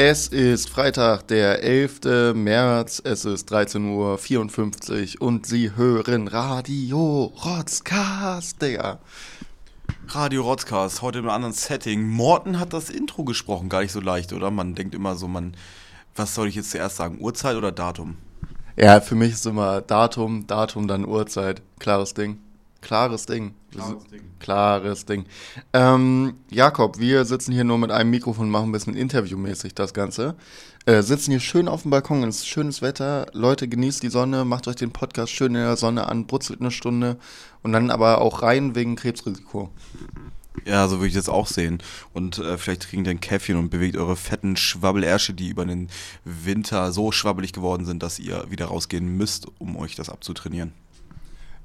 Es ist Freitag, der 11. März, es ist 13.54 Uhr und Sie hören Radio Rotzcast, Digga. Radio Rotzcast, heute in einem anderen Setting. Morten hat das Intro gesprochen, gar nicht so leicht, oder? Man denkt immer so, man, was soll ich jetzt zuerst sagen, Uhrzeit oder Datum? Ja, für mich ist immer Datum, Datum, dann Uhrzeit. Klares Ding. Klares Ding. Klares Ding. Klares Ding. Ähm, Jakob, wir sitzen hier nur mit einem Mikrofon, machen ein bisschen interviewmäßig das Ganze. Äh, sitzen hier schön auf dem Balkon, es ist schönes Wetter. Leute, genießt die Sonne, macht euch den Podcast schön in der Sonne an, brutzelt eine Stunde und dann aber auch rein wegen Krebsrisiko. Ja, so würde ich das auch sehen. Und äh, vielleicht trinkt ihr ein Käffchen und bewegt eure fetten Schwabbelärsche, die über den Winter so schwabbelig geworden sind, dass ihr wieder rausgehen müsst, um euch das abzutrainieren.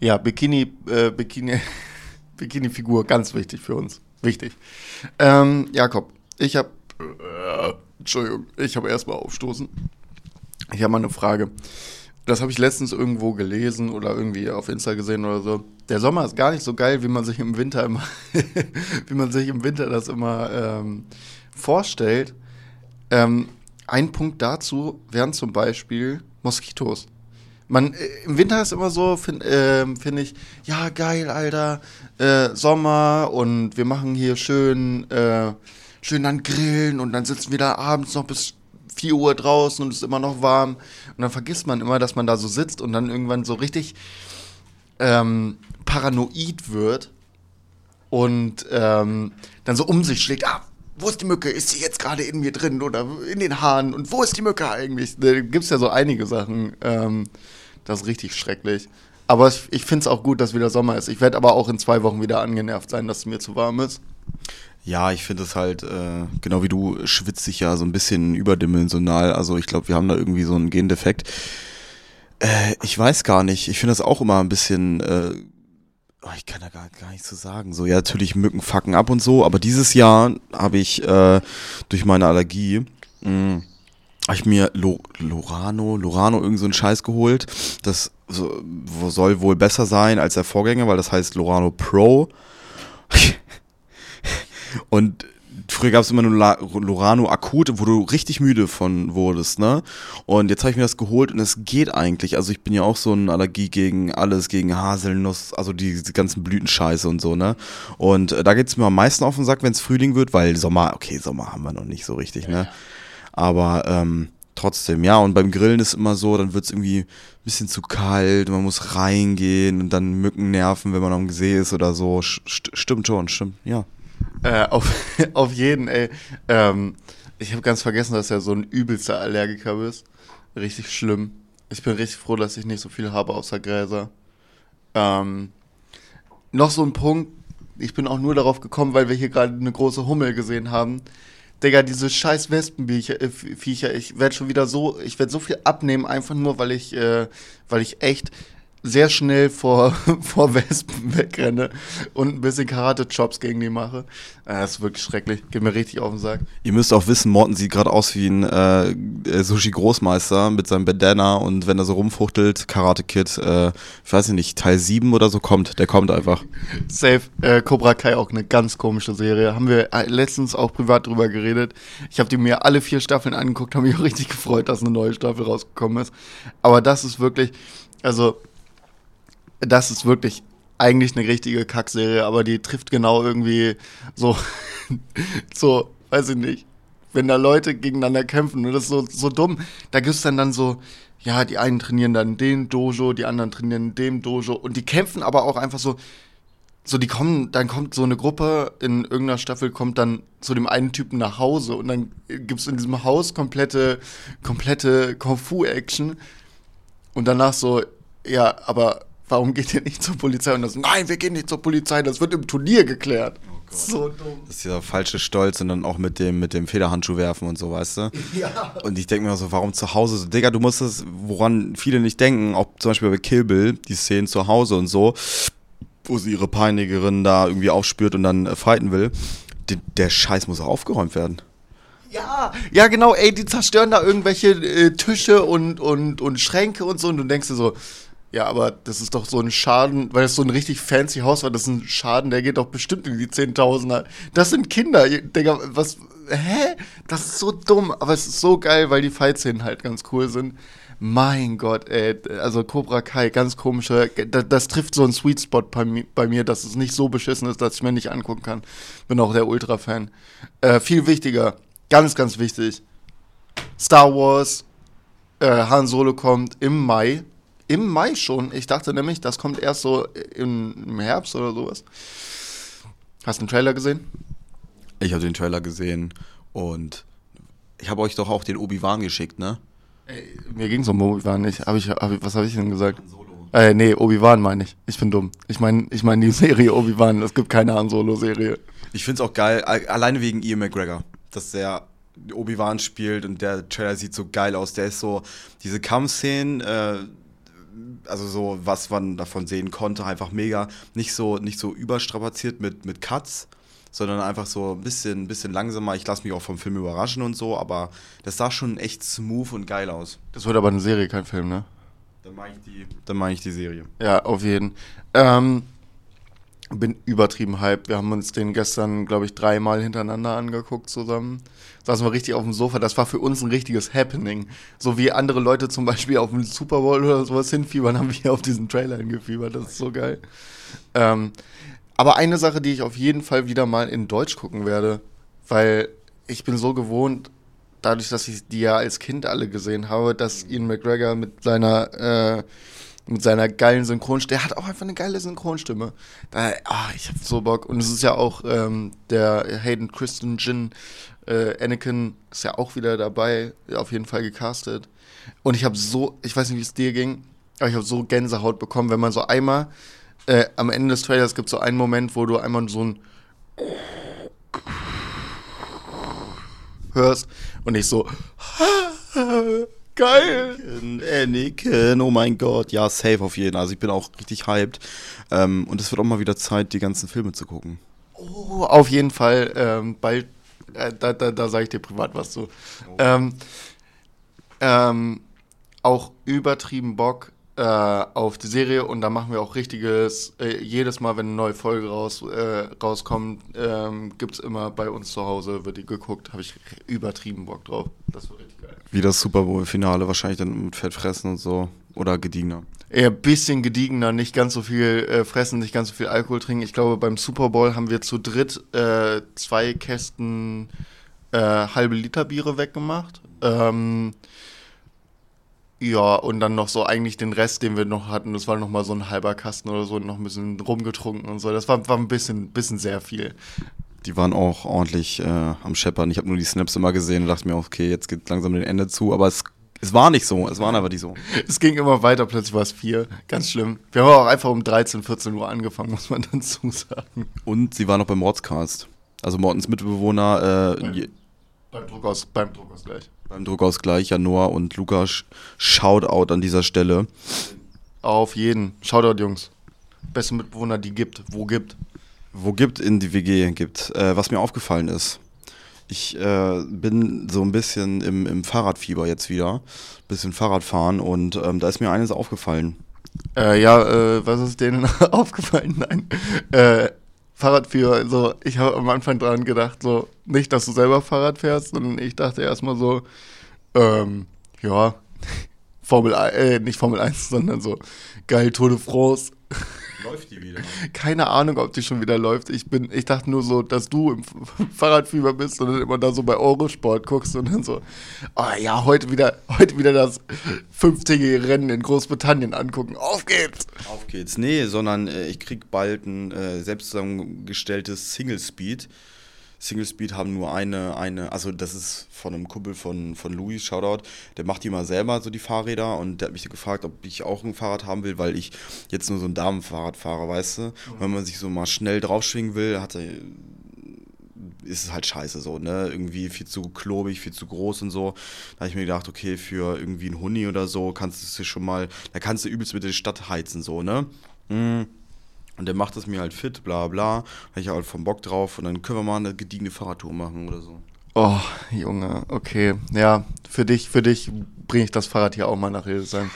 Ja, Bikini, äh, Bikini, Bikini-Figur, ganz wichtig für uns. Wichtig. Ähm, Jakob, ich habe, äh, Entschuldigung, ich habe erstmal aufstoßen. Ich habe mal eine Frage. Das habe ich letztens irgendwo gelesen oder irgendwie auf Insta gesehen oder so. Der Sommer ist gar nicht so geil, wie man sich im Winter immer, wie man sich im Winter das immer ähm, vorstellt. Ähm, ein Punkt dazu wären zum Beispiel Moskitos. Man, äh, Im Winter ist immer so, finde äh, find ich, ja, geil, Alter, äh, Sommer und wir machen hier schön, äh, schön dann grillen und dann sitzen wir da abends noch bis 4 Uhr draußen und es ist immer noch warm. Und dann vergisst man immer, dass man da so sitzt und dann irgendwann so richtig ähm, paranoid wird und ähm, dann so um sich schlägt, ah, wo ist die Mücke? Ist sie jetzt gerade in mir drin oder in den Haaren? Und wo ist die Mücke eigentlich? Da gibt es ja so einige Sachen. Ähm, das ist richtig schrecklich. Aber ich, ich finde es auch gut, dass wieder Sommer ist. Ich werde aber auch in zwei Wochen wieder angenervt sein, dass es mir zu warm ist. Ja, ich finde es halt, äh, genau wie du, schwitzt sich ja so ein bisschen überdimensional. Also ich glaube, wir haben da irgendwie so einen Gendefekt. Äh, ich weiß gar nicht. Ich finde das auch immer ein bisschen äh, oh, ich kann da gar, gar nichts zu sagen. So, ja, natürlich Mücken fucken ab und so, aber dieses Jahr habe ich äh, durch meine Allergie mh, habe ich mir Lo Lorano, Lorano irgend so einen Scheiß geholt. Das so, soll wohl besser sein als der Vorgänger, weil das heißt Lorano Pro. und früher gab es immer nur Lorano akut, wo du richtig müde von wurdest, ne? Und jetzt habe ich mir das geholt und es geht eigentlich. Also ich bin ja auch so eine Allergie gegen alles, gegen Haselnuss, also die, die ganzen Blütenscheiße und so, ne? Und äh, da geht es mir am meisten auf den Sack, wenn es Frühling wird, weil Sommer, okay, Sommer haben wir noch nicht so richtig, ne? Aber ähm, trotzdem, ja, und beim Grillen ist immer so, dann wird es irgendwie ein bisschen zu kalt, man muss reingehen und dann Mücken nerven, wenn man am See ist oder so. St stimmt schon, stimmt, ja. Äh, auf, auf jeden, ey. Ähm, ich habe ganz vergessen, dass er so ein übelster Allergiker bist. Richtig schlimm. Ich bin richtig froh, dass ich nicht so viel habe außer Gräser. Ähm, noch so ein Punkt. Ich bin auch nur darauf gekommen, weil wir hier gerade eine große Hummel gesehen haben. Digga, diese scheiß Wespenviecher, äh, ich werde schon wieder so, ich werde so viel abnehmen, einfach nur, weil ich, äh, weil ich echt sehr schnell vor, vor Wespen wegrenne und ein bisschen Karate-Chops gegen die mache. Äh, das ist wirklich schrecklich. Geht mir richtig auf den Sack. Ihr müsst auch wissen, Morten sieht gerade aus wie ein äh, Sushi-Großmeister mit seinem Bandana und wenn er so rumfuchtelt, Karate-Kid, äh, ich weiß nicht, Teil 7 oder so kommt, der kommt einfach. Safe. Äh, Cobra Kai auch eine ganz komische Serie. Haben wir äh, letztens auch privat drüber geredet. Ich habe die mir alle vier Staffeln angeguckt, habe mich auch richtig gefreut, dass eine neue Staffel rausgekommen ist. Aber das ist wirklich, also das ist wirklich eigentlich eine richtige Kackserie, aber die trifft genau irgendwie so, so, weiß ich nicht, wenn da Leute gegeneinander kämpfen und das ist so, so dumm, da gibt es dann dann so, ja, die einen trainieren dann den Dojo, die anderen trainieren dem Dojo und die kämpfen aber auch einfach so, so die kommen, dann kommt so eine Gruppe in irgendeiner Staffel kommt dann zu dem einen Typen nach Hause und dann gibt es in diesem Haus komplette, komplette Kung-Fu-Action und danach so, ja, aber warum geht ihr nicht zur Polizei? Und das, nein, wir gehen nicht zur Polizei, das wird im Turnier geklärt. Oh so dumm. Das ist dieser falsche Stolz und dann auch mit dem, mit dem Federhandschuh werfen und so, weißt du? Ja. Und ich denke mir so, warum zu Hause so, Digga, du musst es, woran viele nicht denken, auch zum Beispiel bei Kill Bill, die Szenen zu Hause und so, wo sie ihre Peinigerin da irgendwie aufspürt und dann äh, fighten will, der, der Scheiß muss auch aufgeräumt werden. Ja, ja, genau, ey, die zerstören da irgendwelche äh, Tische und, und, und Schränke und so und du denkst dir so, ja, aber das ist doch so ein Schaden, weil das so ein richtig fancy Haus war, das ist ein Schaden, der geht doch bestimmt in die Zehntausender. Das sind Kinder, Digga, was, hä? Das ist so dumm, aber es ist so geil, weil die Fight-Szenen halt ganz cool sind. Mein Gott, ey, also Cobra Kai, ganz komische, das, das trifft so einen Sweet Spot bei, bei mir, dass es nicht so beschissen ist, dass ich mir nicht angucken kann. Bin auch der Ultra-Fan. Äh, viel wichtiger, ganz, ganz wichtig. Star Wars, äh, Han Solo kommt im Mai. Im Mai schon. Ich dachte nämlich, das kommt erst so im, Herbst oder sowas. Hast du den Trailer gesehen? Ich habe den Trailer gesehen und ich habe euch doch auch den Obi-Wan geschickt, ne? Ey, mir ging's um Obi-Wan nicht. Hab ich, hab ich, was habe ich denn gesagt? Äh, nee, Obi-Wan meine ich. Ich bin dumm. Ich meine ich mein die Serie Obi-Wan. Es gibt keine Han Solo-Serie. Ich finde es auch geil, alleine wegen Ian McGregor, dass der Obi-Wan spielt und der Trailer sieht so geil aus. Der ist so, diese Kampfszenen, äh, also so, was man davon sehen konnte, einfach mega. Nicht so, nicht so überstrapaziert mit, mit Cuts, sondern einfach so ein bisschen, bisschen langsamer. Ich lasse mich auch vom Film überraschen und so, aber das sah schon echt smooth und geil aus. Das wird aber eine Serie, kein Film, ne? Dann meine ich die, dann meine ich die Serie. Ja, auf jeden. Ähm, bin übertrieben hyped. Wir haben uns den gestern, glaube ich, dreimal hintereinander angeguckt zusammen. Saßen wir richtig auf dem Sofa. Das war für uns ein richtiges Happening. So wie andere Leute zum Beispiel auf den Super Bowl oder sowas hinfiebern, haben wir auf diesen Trailer hingefiebert. Das ist so geil. Ähm, aber eine Sache, die ich auf jeden Fall wieder mal in Deutsch gucken werde, weil ich bin so gewohnt, dadurch, dass ich die ja als Kind alle gesehen habe, dass Ian McGregor mit seiner äh, mit seiner geilen Synchronstimme, der hat auch einfach eine geile Synchronstimme. Da, ah, ich hab so Bock. Und es ist ja auch ähm, der Hayden Christensen, äh, Anakin ist ja auch wieder dabei, auf jeden Fall gecastet. Und ich habe so, ich weiß nicht, wie es dir ging, aber ich habe so Gänsehaut bekommen, wenn man so einmal äh, am Ende des Trailers gibt es so einen Moment, wo du einmal so ein hörst und ich so geil. Anakin, Anakin, oh mein Gott, ja, safe auf jeden. Also ich bin auch richtig hyped. Ähm, und es wird auch mal wieder Zeit, die ganzen Filme zu gucken. Oh, auf jeden Fall ähm, bald, da, da, da sage ich dir privat was zu. Ähm, ähm, auch übertrieben Bock äh, auf die Serie und da machen wir auch richtiges, äh, jedes Mal, wenn eine neue Folge raus, äh, rauskommt, ähm, gibt es immer bei uns zu Hause, wird die geguckt, habe ich übertrieben Bock drauf. Das wird richtig geil. Wie das Super Bowl-Finale, wahrscheinlich dann mit Fett fressen und so. Oder gediegener. Eher ein bisschen gediegener, nicht ganz so viel äh, fressen, nicht ganz so viel Alkohol trinken. Ich glaube, beim Super Bowl haben wir zu dritt äh, zwei Kästen äh, halbe Liter Biere weggemacht. Ähm, ja, und dann noch so eigentlich den Rest, den wir noch hatten, das war noch mal so ein halber Kasten oder so, noch ein bisschen rumgetrunken und so. Das war, war ein bisschen, bisschen sehr viel. Die waren auch ordentlich äh, am Scheppern. Ich habe nur die Snaps immer gesehen und dachte mir, okay, jetzt geht langsam dem Ende zu. Aber es, es war nicht so. Es waren aber nicht so. Es ging immer weiter, plötzlich war es vier. Ganz schlimm. Wir haben auch einfach um 13, 14 Uhr angefangen, muss man dazu sagen. Und sie waren noch beim Mordscast. Also Mortens Mitbewohner äh, je- Beim Druckaus, beim Druckausgleich. beim Druckausgleich, ja, Noah und Lukas. Shoutout an dieser Stelle. Auf jeden. Shoutout, Jungs. Beste Mitbewohner, die gibt. Wo gibt. Wo gibt in die WG gibt, äh, was mir aufgefallen ist. Ich äh, bin so ein bisschen im, im Fahrradfieber jetzt wieder. Bisschen Fahrradfahren und ähm, da ist mir eines aufgefallen. Äh, ja, äh, was ist denen aufgefallen? Nein. Äh, Fahrradführer, so, ich habe am Anfang dran gedacht, so, nicht, dass du selber Fahrrad fährst, sondern ich dachte erstmal so, ähm, ja, Formel 1, äh, nicht Formel 1, sondern so, geil, Tour de France. Läuft die wieder? Keine Ahnung, ob die schon wieder läuft. Ich bin, ich dachte nur so, dass du im Fahrradfieber bist und dann immer da so bei Eurosport guckst und dann so, oh ja, heute wieder, heute wieder das fünftägige Rennen in Großbritannien angucken. Auf geht's! Auf geht's. Nee, sondern äh, ich krieg bald ein äh, selbst zusammengestelltes Single Speed. Single Speed haben nur eine, eine, also das ist von einem Kumpel von, von Louis, Shoutout, der macht die mal selber so die Fahrräder und der hat mich gefragt, ob ich auch ein Fahrrad haben will, weil ich jetzt nur so ein Damenfahrrad fahre, weißt du? Und wenn man sich so mal schnell draufschwingen will, hat er, ist es halt scheiße so, ne? Irgendwie viel zu klobig, viel zu groß und so. Da habe ich mir gedacht, okay, für irgendwie einen Huni oder so kannst du es dir schon mal, da kannst du übelst mit der Stadt heizen, so, ne? Mm. Und der macht es mir halt fit, bla bla. Da ich halt vom Bock drauf und dann können wir mal eine gediegene Fahrradtour machen oder so. Oh, Junge, okay. Ja, für dich, für dich bringe ich das Fahrrad hier auch mal nach Hildesheim.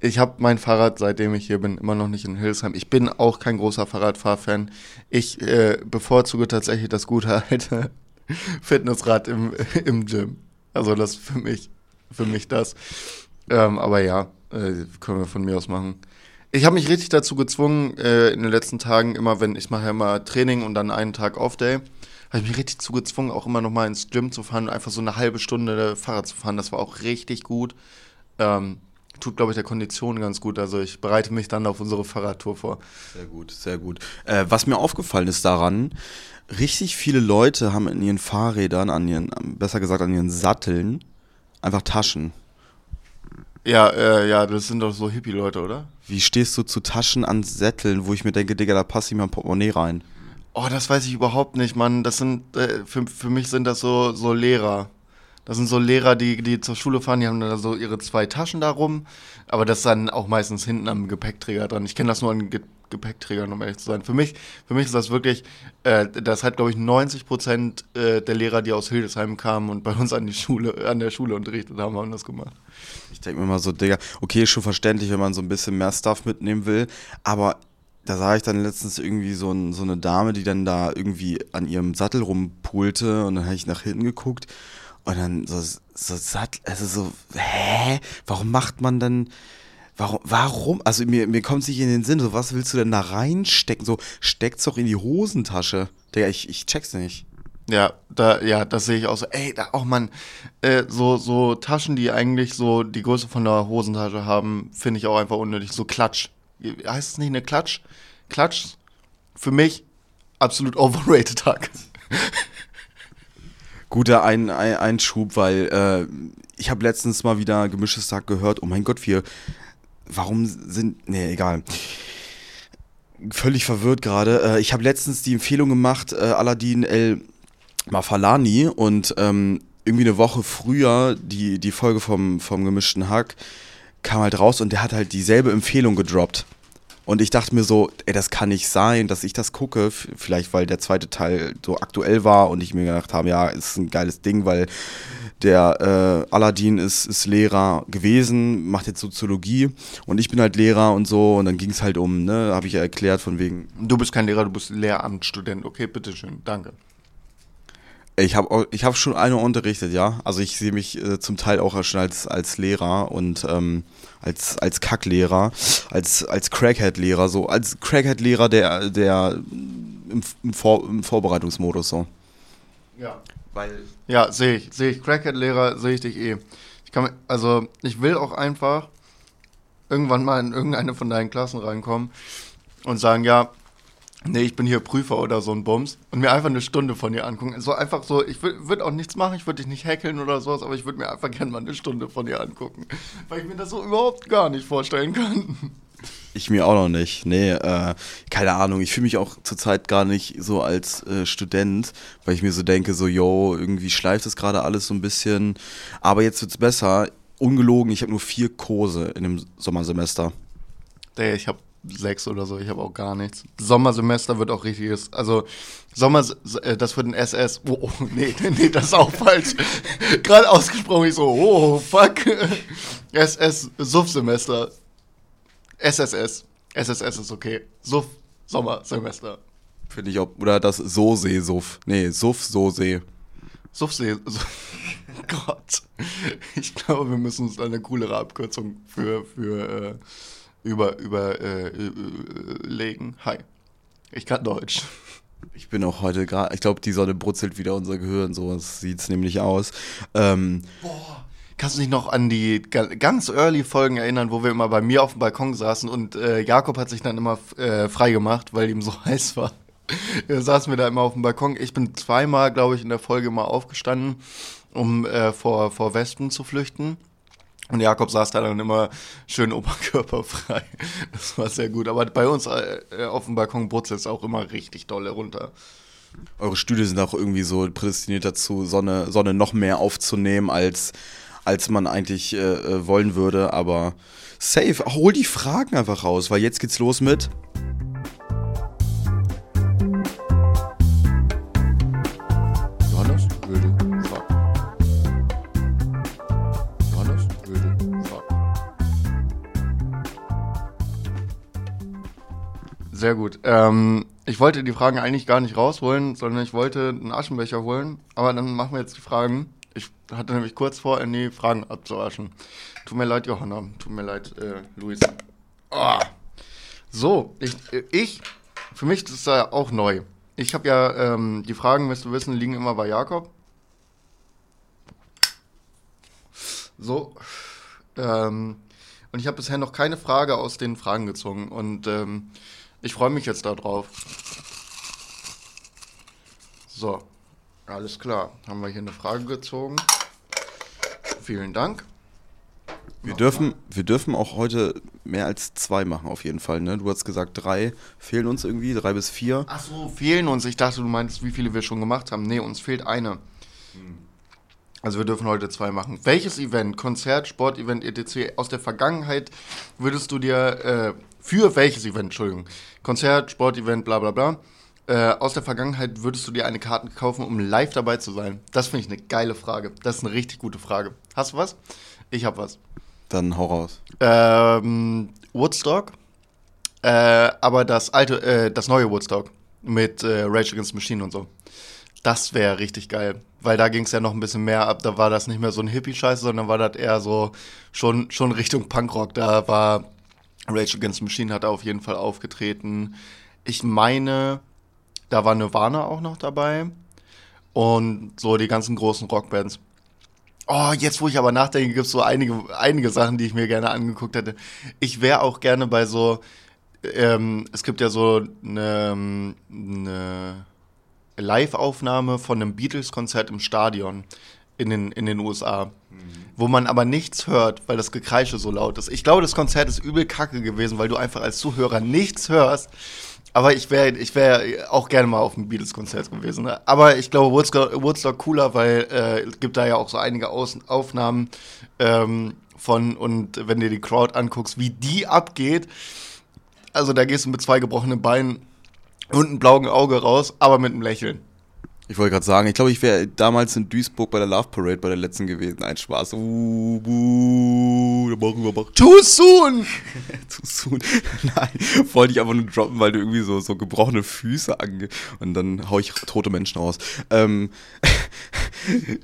Ich habe mein Fahrrad, seitdem ich hier bin, immer noch nicht in Hildesheim. Ich bin auch kein großer Fahrradfahrfan. Ich äh, bevorzuge tatsächlich das gute alte Fitnessrad im, im Gym. Also das für mich, für mich das. Ähm, aber ja, äh, können wir von mir aus machen. Ich habe mich richtig dazu gezwungen, äh, in den letzten Tagen, immer wenn ich mache ja immer Training und dann einen Tag Off-Day, habe ich mich richtig dazu gezwungen, auch immer nochmal ins Gym zu fahren und einfach so eine halbe Stunde Fahrrad zu fahren. Das war auch richtig gut. Ähm, tut, glaube ich, der Kondition ganz gut. Also ich bereite mich dann auf unsere Fahrradtour vor. Sehr gut, sehr gut. Äh, was mir aufgefallen ist daran, richtig viele Leute haben in ihren Fahrrädern, an ihren, besser gesagt an ihren Satteln, einfach Taschen. Ja, äh, ja, das sind doch so Hippie-Leute, oder? Wie stehst du zu Taschen an Sätteln, wo ich mir denke, Digga, da passt nicht mal ein Portemonnaie rein? Oh, das weiß ich überhaupt nicht, Mann. Das sind, äh, für, für mich sind das so, so Lehrer. Das sind so Lehrer, die, die zur Schule fahren, die haben da so ihre zwei Taschen da rum. Aber das ist dann auch meistens hinten am Gepäckträger dran. Ich kenne das nur an Ge Gepäckträgern, um ehrlich zu sein. Für mich, für mich ist das wirklich, äh, das hat, glaube ich, 90 Prozent äh, der Lehrer, die aus Hildesheim kamen und bei uns an die Schule, an der Schule unterrichtet haben, haben das gemacht. Ich denke mir mal so, Digga, okay, ist schon verständlich, wenn man so ein bisschen mehr Stuff mitnehmen will, aber da sah ich dann letztens irgendwie so, ein, so eine Dame, die dann da irgendwie an ihrem Sattel rumpulte und dann habe ich nach hinten geguckt und dann so, so Sattel, also so, hä? Warum macht man dann, warum, warum? Also mir, mir kommt es nicht in den Sinn, so was willst du denn da reinstecken? So, steck's doch in die Hosentasche. Digga, ich, ich check's nicht. Ja, da, ja, das sehe ich auch so. Ey, da auch man, äh, so, so Taschen, die eigentlich so die Größe von der Hosentasche haben, finde ich auch einfach unnötig. So Klatsch. Heißt es nicht eine Klatsch? Klatsch, für mich absolut overrated Tag. Guter ein, ein, Einschub, weil äh, ich habe letztens mal wieder gemischtes Tag gehört. Oh mein Gott, wir, warum sind, nee, egal. Völlig verwirrt gerade. Äh, ich habe letztens die Empfehlung gemacht, äh, Aladdin El Mafalani und ähm, irgendwie eine Woche früher die, die Folge vom, vom gemischten Hack kam halt raus und der hat halt dieselbe Empfehlung gedroppt. Und ich dachte mir so, ey, das kann nicht sein, dass ich das gucke. Vielleicht, weil der zweite Teil so aktuell war und ich mir gedacht habe, ja, ist ein geiles Ding, weil der äh, Aladdin ist, ist Lehrer gewesen, macht jetzt Soziologie und ich bin halt Lehrer und so. Und dann ging es halt um, ne, habe ich ja erklärt, von wegen. Du bist kein Lehrer, du bist Lehramtsstudent. Okay, bitteschön, danke. Ich habe ich hab schon eine unterrichtet, ja. Also ich sehe mich äh, zum Teil auch schon als, als Lehrer und ähm, als, als Kacklehrer, als, als Crackhead-Lehrer, so als Crackhead-Lehrer, der, der im, im, Vor, im Vorbereitungsmodus so. Ja. Weil. Ja, sehe ich. Sehe ich. Crackhead-Lehrer sehe ich dich eh. Ich kann, also, ich will auch einfach irgendwann mal in irgendeine von deinen Klassen reinkommen und sagen, ja, nee, ich bin hier Prüfer oder so ein Bums und mir einfach eine Stunde von dir angucken. So einfach so, ich würde auch nichts machen, ich würde dich nicht hackeln oder sowas, aber ich würde mir einfach gerne mal eine Stunde von dir angucken, weil ich mir das so überhaupt gar nicht vorstellen kann. Ich mir auch noch nicht. Nee, äh, keine Ahnung. Ich fühle mich auch zurzeit gar nicht so als äh, Student, weil ich mir so denke, so, yo, irgendwie schleift das gerade alles so ein bisschen. Aber jetzt wird es besser. Ungelogen, ich habe nur vier Kurse in dem Sommersemester. Nee, ich habe sechs oder so, ich habe auch gar nichts. Sommersemester wird auch richtiges, also Sommer, äh, das wird ein SS. Oh, oh nee, nee, das ist auch falsch. Gerade ausgesprochen, ich so, oh, fuck. SS, Suff-Semester. SSS. SSS ist okay. Suff, Sommersemester. Finde ich auch, oder das So-See-Suff. Nee, Suff-So-See. Suff-See, Gott. Ich glaube, wir müssen uns eine coolere Abkürzung für, für, äh, über, über, äh, legen. Hi. Ich kann Deutsch. Ich bin auch heute gerade, ich glaube, die Sonne brutzelt wieder unser Gehirn, so sieht es nämlich aus. Ähm, Boah, kannst du dich noch an die ganz early Folgen erinnern, wo wir immer bei mir auf dem Balkon saßen und äh, Jakob hat sich dann immer äh, frei gemacht, weil ihm so heiß war. Da saßen wir da immer auf dem Balkon. Ich bin zweimal, glaube ich, in der Folge mal aufgestanden, um äh, vor, vor Wespen zu flüchten. Und Jakob saß da dann immer schön oberkörperfrei. Das war sehr gut. Aber bei uns äh, auf dem Balkon brutzelt es auch immer richtig dolle runter. Eure Stühle sind auch irgendwie so prädestiniert dazu, Sonne, Sonne noch mehr aufzunehmen, als, als man eigentlich äh, äh wollen würde. Aber safe, hol die Fragen einfach raus, weil jetzt geht's los mit. Sehr gut. Ähm, Ich wollte die Fragen eigentlich gar nicht rausholen, sondern ich wollte einen Aschenbecher holen. Aber dann machen wir jetzt die Fragen. Ich hatte nämlich kurz vor, in die Fragen abzuwaschen. Tut mir leid, Johanna. Tut mir leid, äh, Luis. Oh. So, ich, ich, für mich ist das ja auch neu. Ich habe ja, ähm, die Fragen, wirst du wissen, liegen immer bei Jakob. So. Ähm, und ich habe bisher noch keine Frage aus den Fragen gezogen. Und ähm, ich freue mich jetzt darauf. So, alles klar. Haben wir hier eine Frage gezogen. Vielen Dank. Wir dürfen, wir dürfen auch heute mehr als zwei machen, auf jeden Fall. Ne? Du hast gesagt, drei fehlen uns irgendwie, drei bis vier. Ach so, fehlen uns. Ich dachte, du meinst, wie viele wir schon gemacht haben. Nee, uns fehlt eine. Also wir dürfen heute zwei machen. Welches Event, Konzert, Sportevent, etc. aus der Vergangenheit würdest du dir, äh, für welches Event, Entschuldigung, Konzert, Sportevent, bla bla bla, äh, aus der Vergangenheit würdest du dir eine Karte kaufen, um live dabei zu sein? Das finde ich eine geile Frage. Das ist eine richtig gute Frage. Hast du was? Ich habe was. Dann hau raus. Ähm, Woodstock, äh, aber das alte, äh, das neue Woodstock mit äh, Rage Against the Machine und so. Das wäre richtig geil, weil da ging es ja noch ein bisschen mehr ab. Da war das nicht mehr so ein Hippie-Scheiß, sondern war das eher so schon, schon Richtung Punkrock. Da war Rage Against the Machine hat auf jeden Fall aufgetreten. Ich meine, da war Nirvana auch noch dabei und so die ganzen großen Rockbands. Oh, jetzt wo ich aber nachdenke, gibt es so einige, einige Sachen, die ich mir gerne angeguckt hätte. Ich wäre auch gerne bei so, ähm, es gibt ja so eine, eine Live-Aufnahme von einem Beatles-Konzert im Stadion in den, in den USA, wo man aber nichts hört, weil das Gekreische so laut ist. Ich glaube, das Konzert ist übel kacke gewesen, weil du einfach als Zuhörer nichts hörst. Aber ich wäre ich wär auch gerne mal auf einem Beatles-Konzert gewesen. Ne? Aber ich glaube, Woodstock, Woodstock cooler, weil äh, es gibt da ja auch so einige Aus Aufnahmen ähm, von, und wenn dir die Crowd anguckst, wie die abgeht, also da gehst du mit zwei gebrochenen Beinen und einem blauen Auge raus, aber mit einem Lächeln. Ich wollte gerade sagen, ich glaube, ich wäre damals in Duisburg bei der Love Parade bei der letzten gewesen. Ein Spaß. Uh, buh, machen wir mal. Too soon! Too soon. Nein, wollte ich einfach nur droppen, weil du irgendwie so, so gebrochene Füße ange... Und dann hau ich tote Menschen raus. Ähm.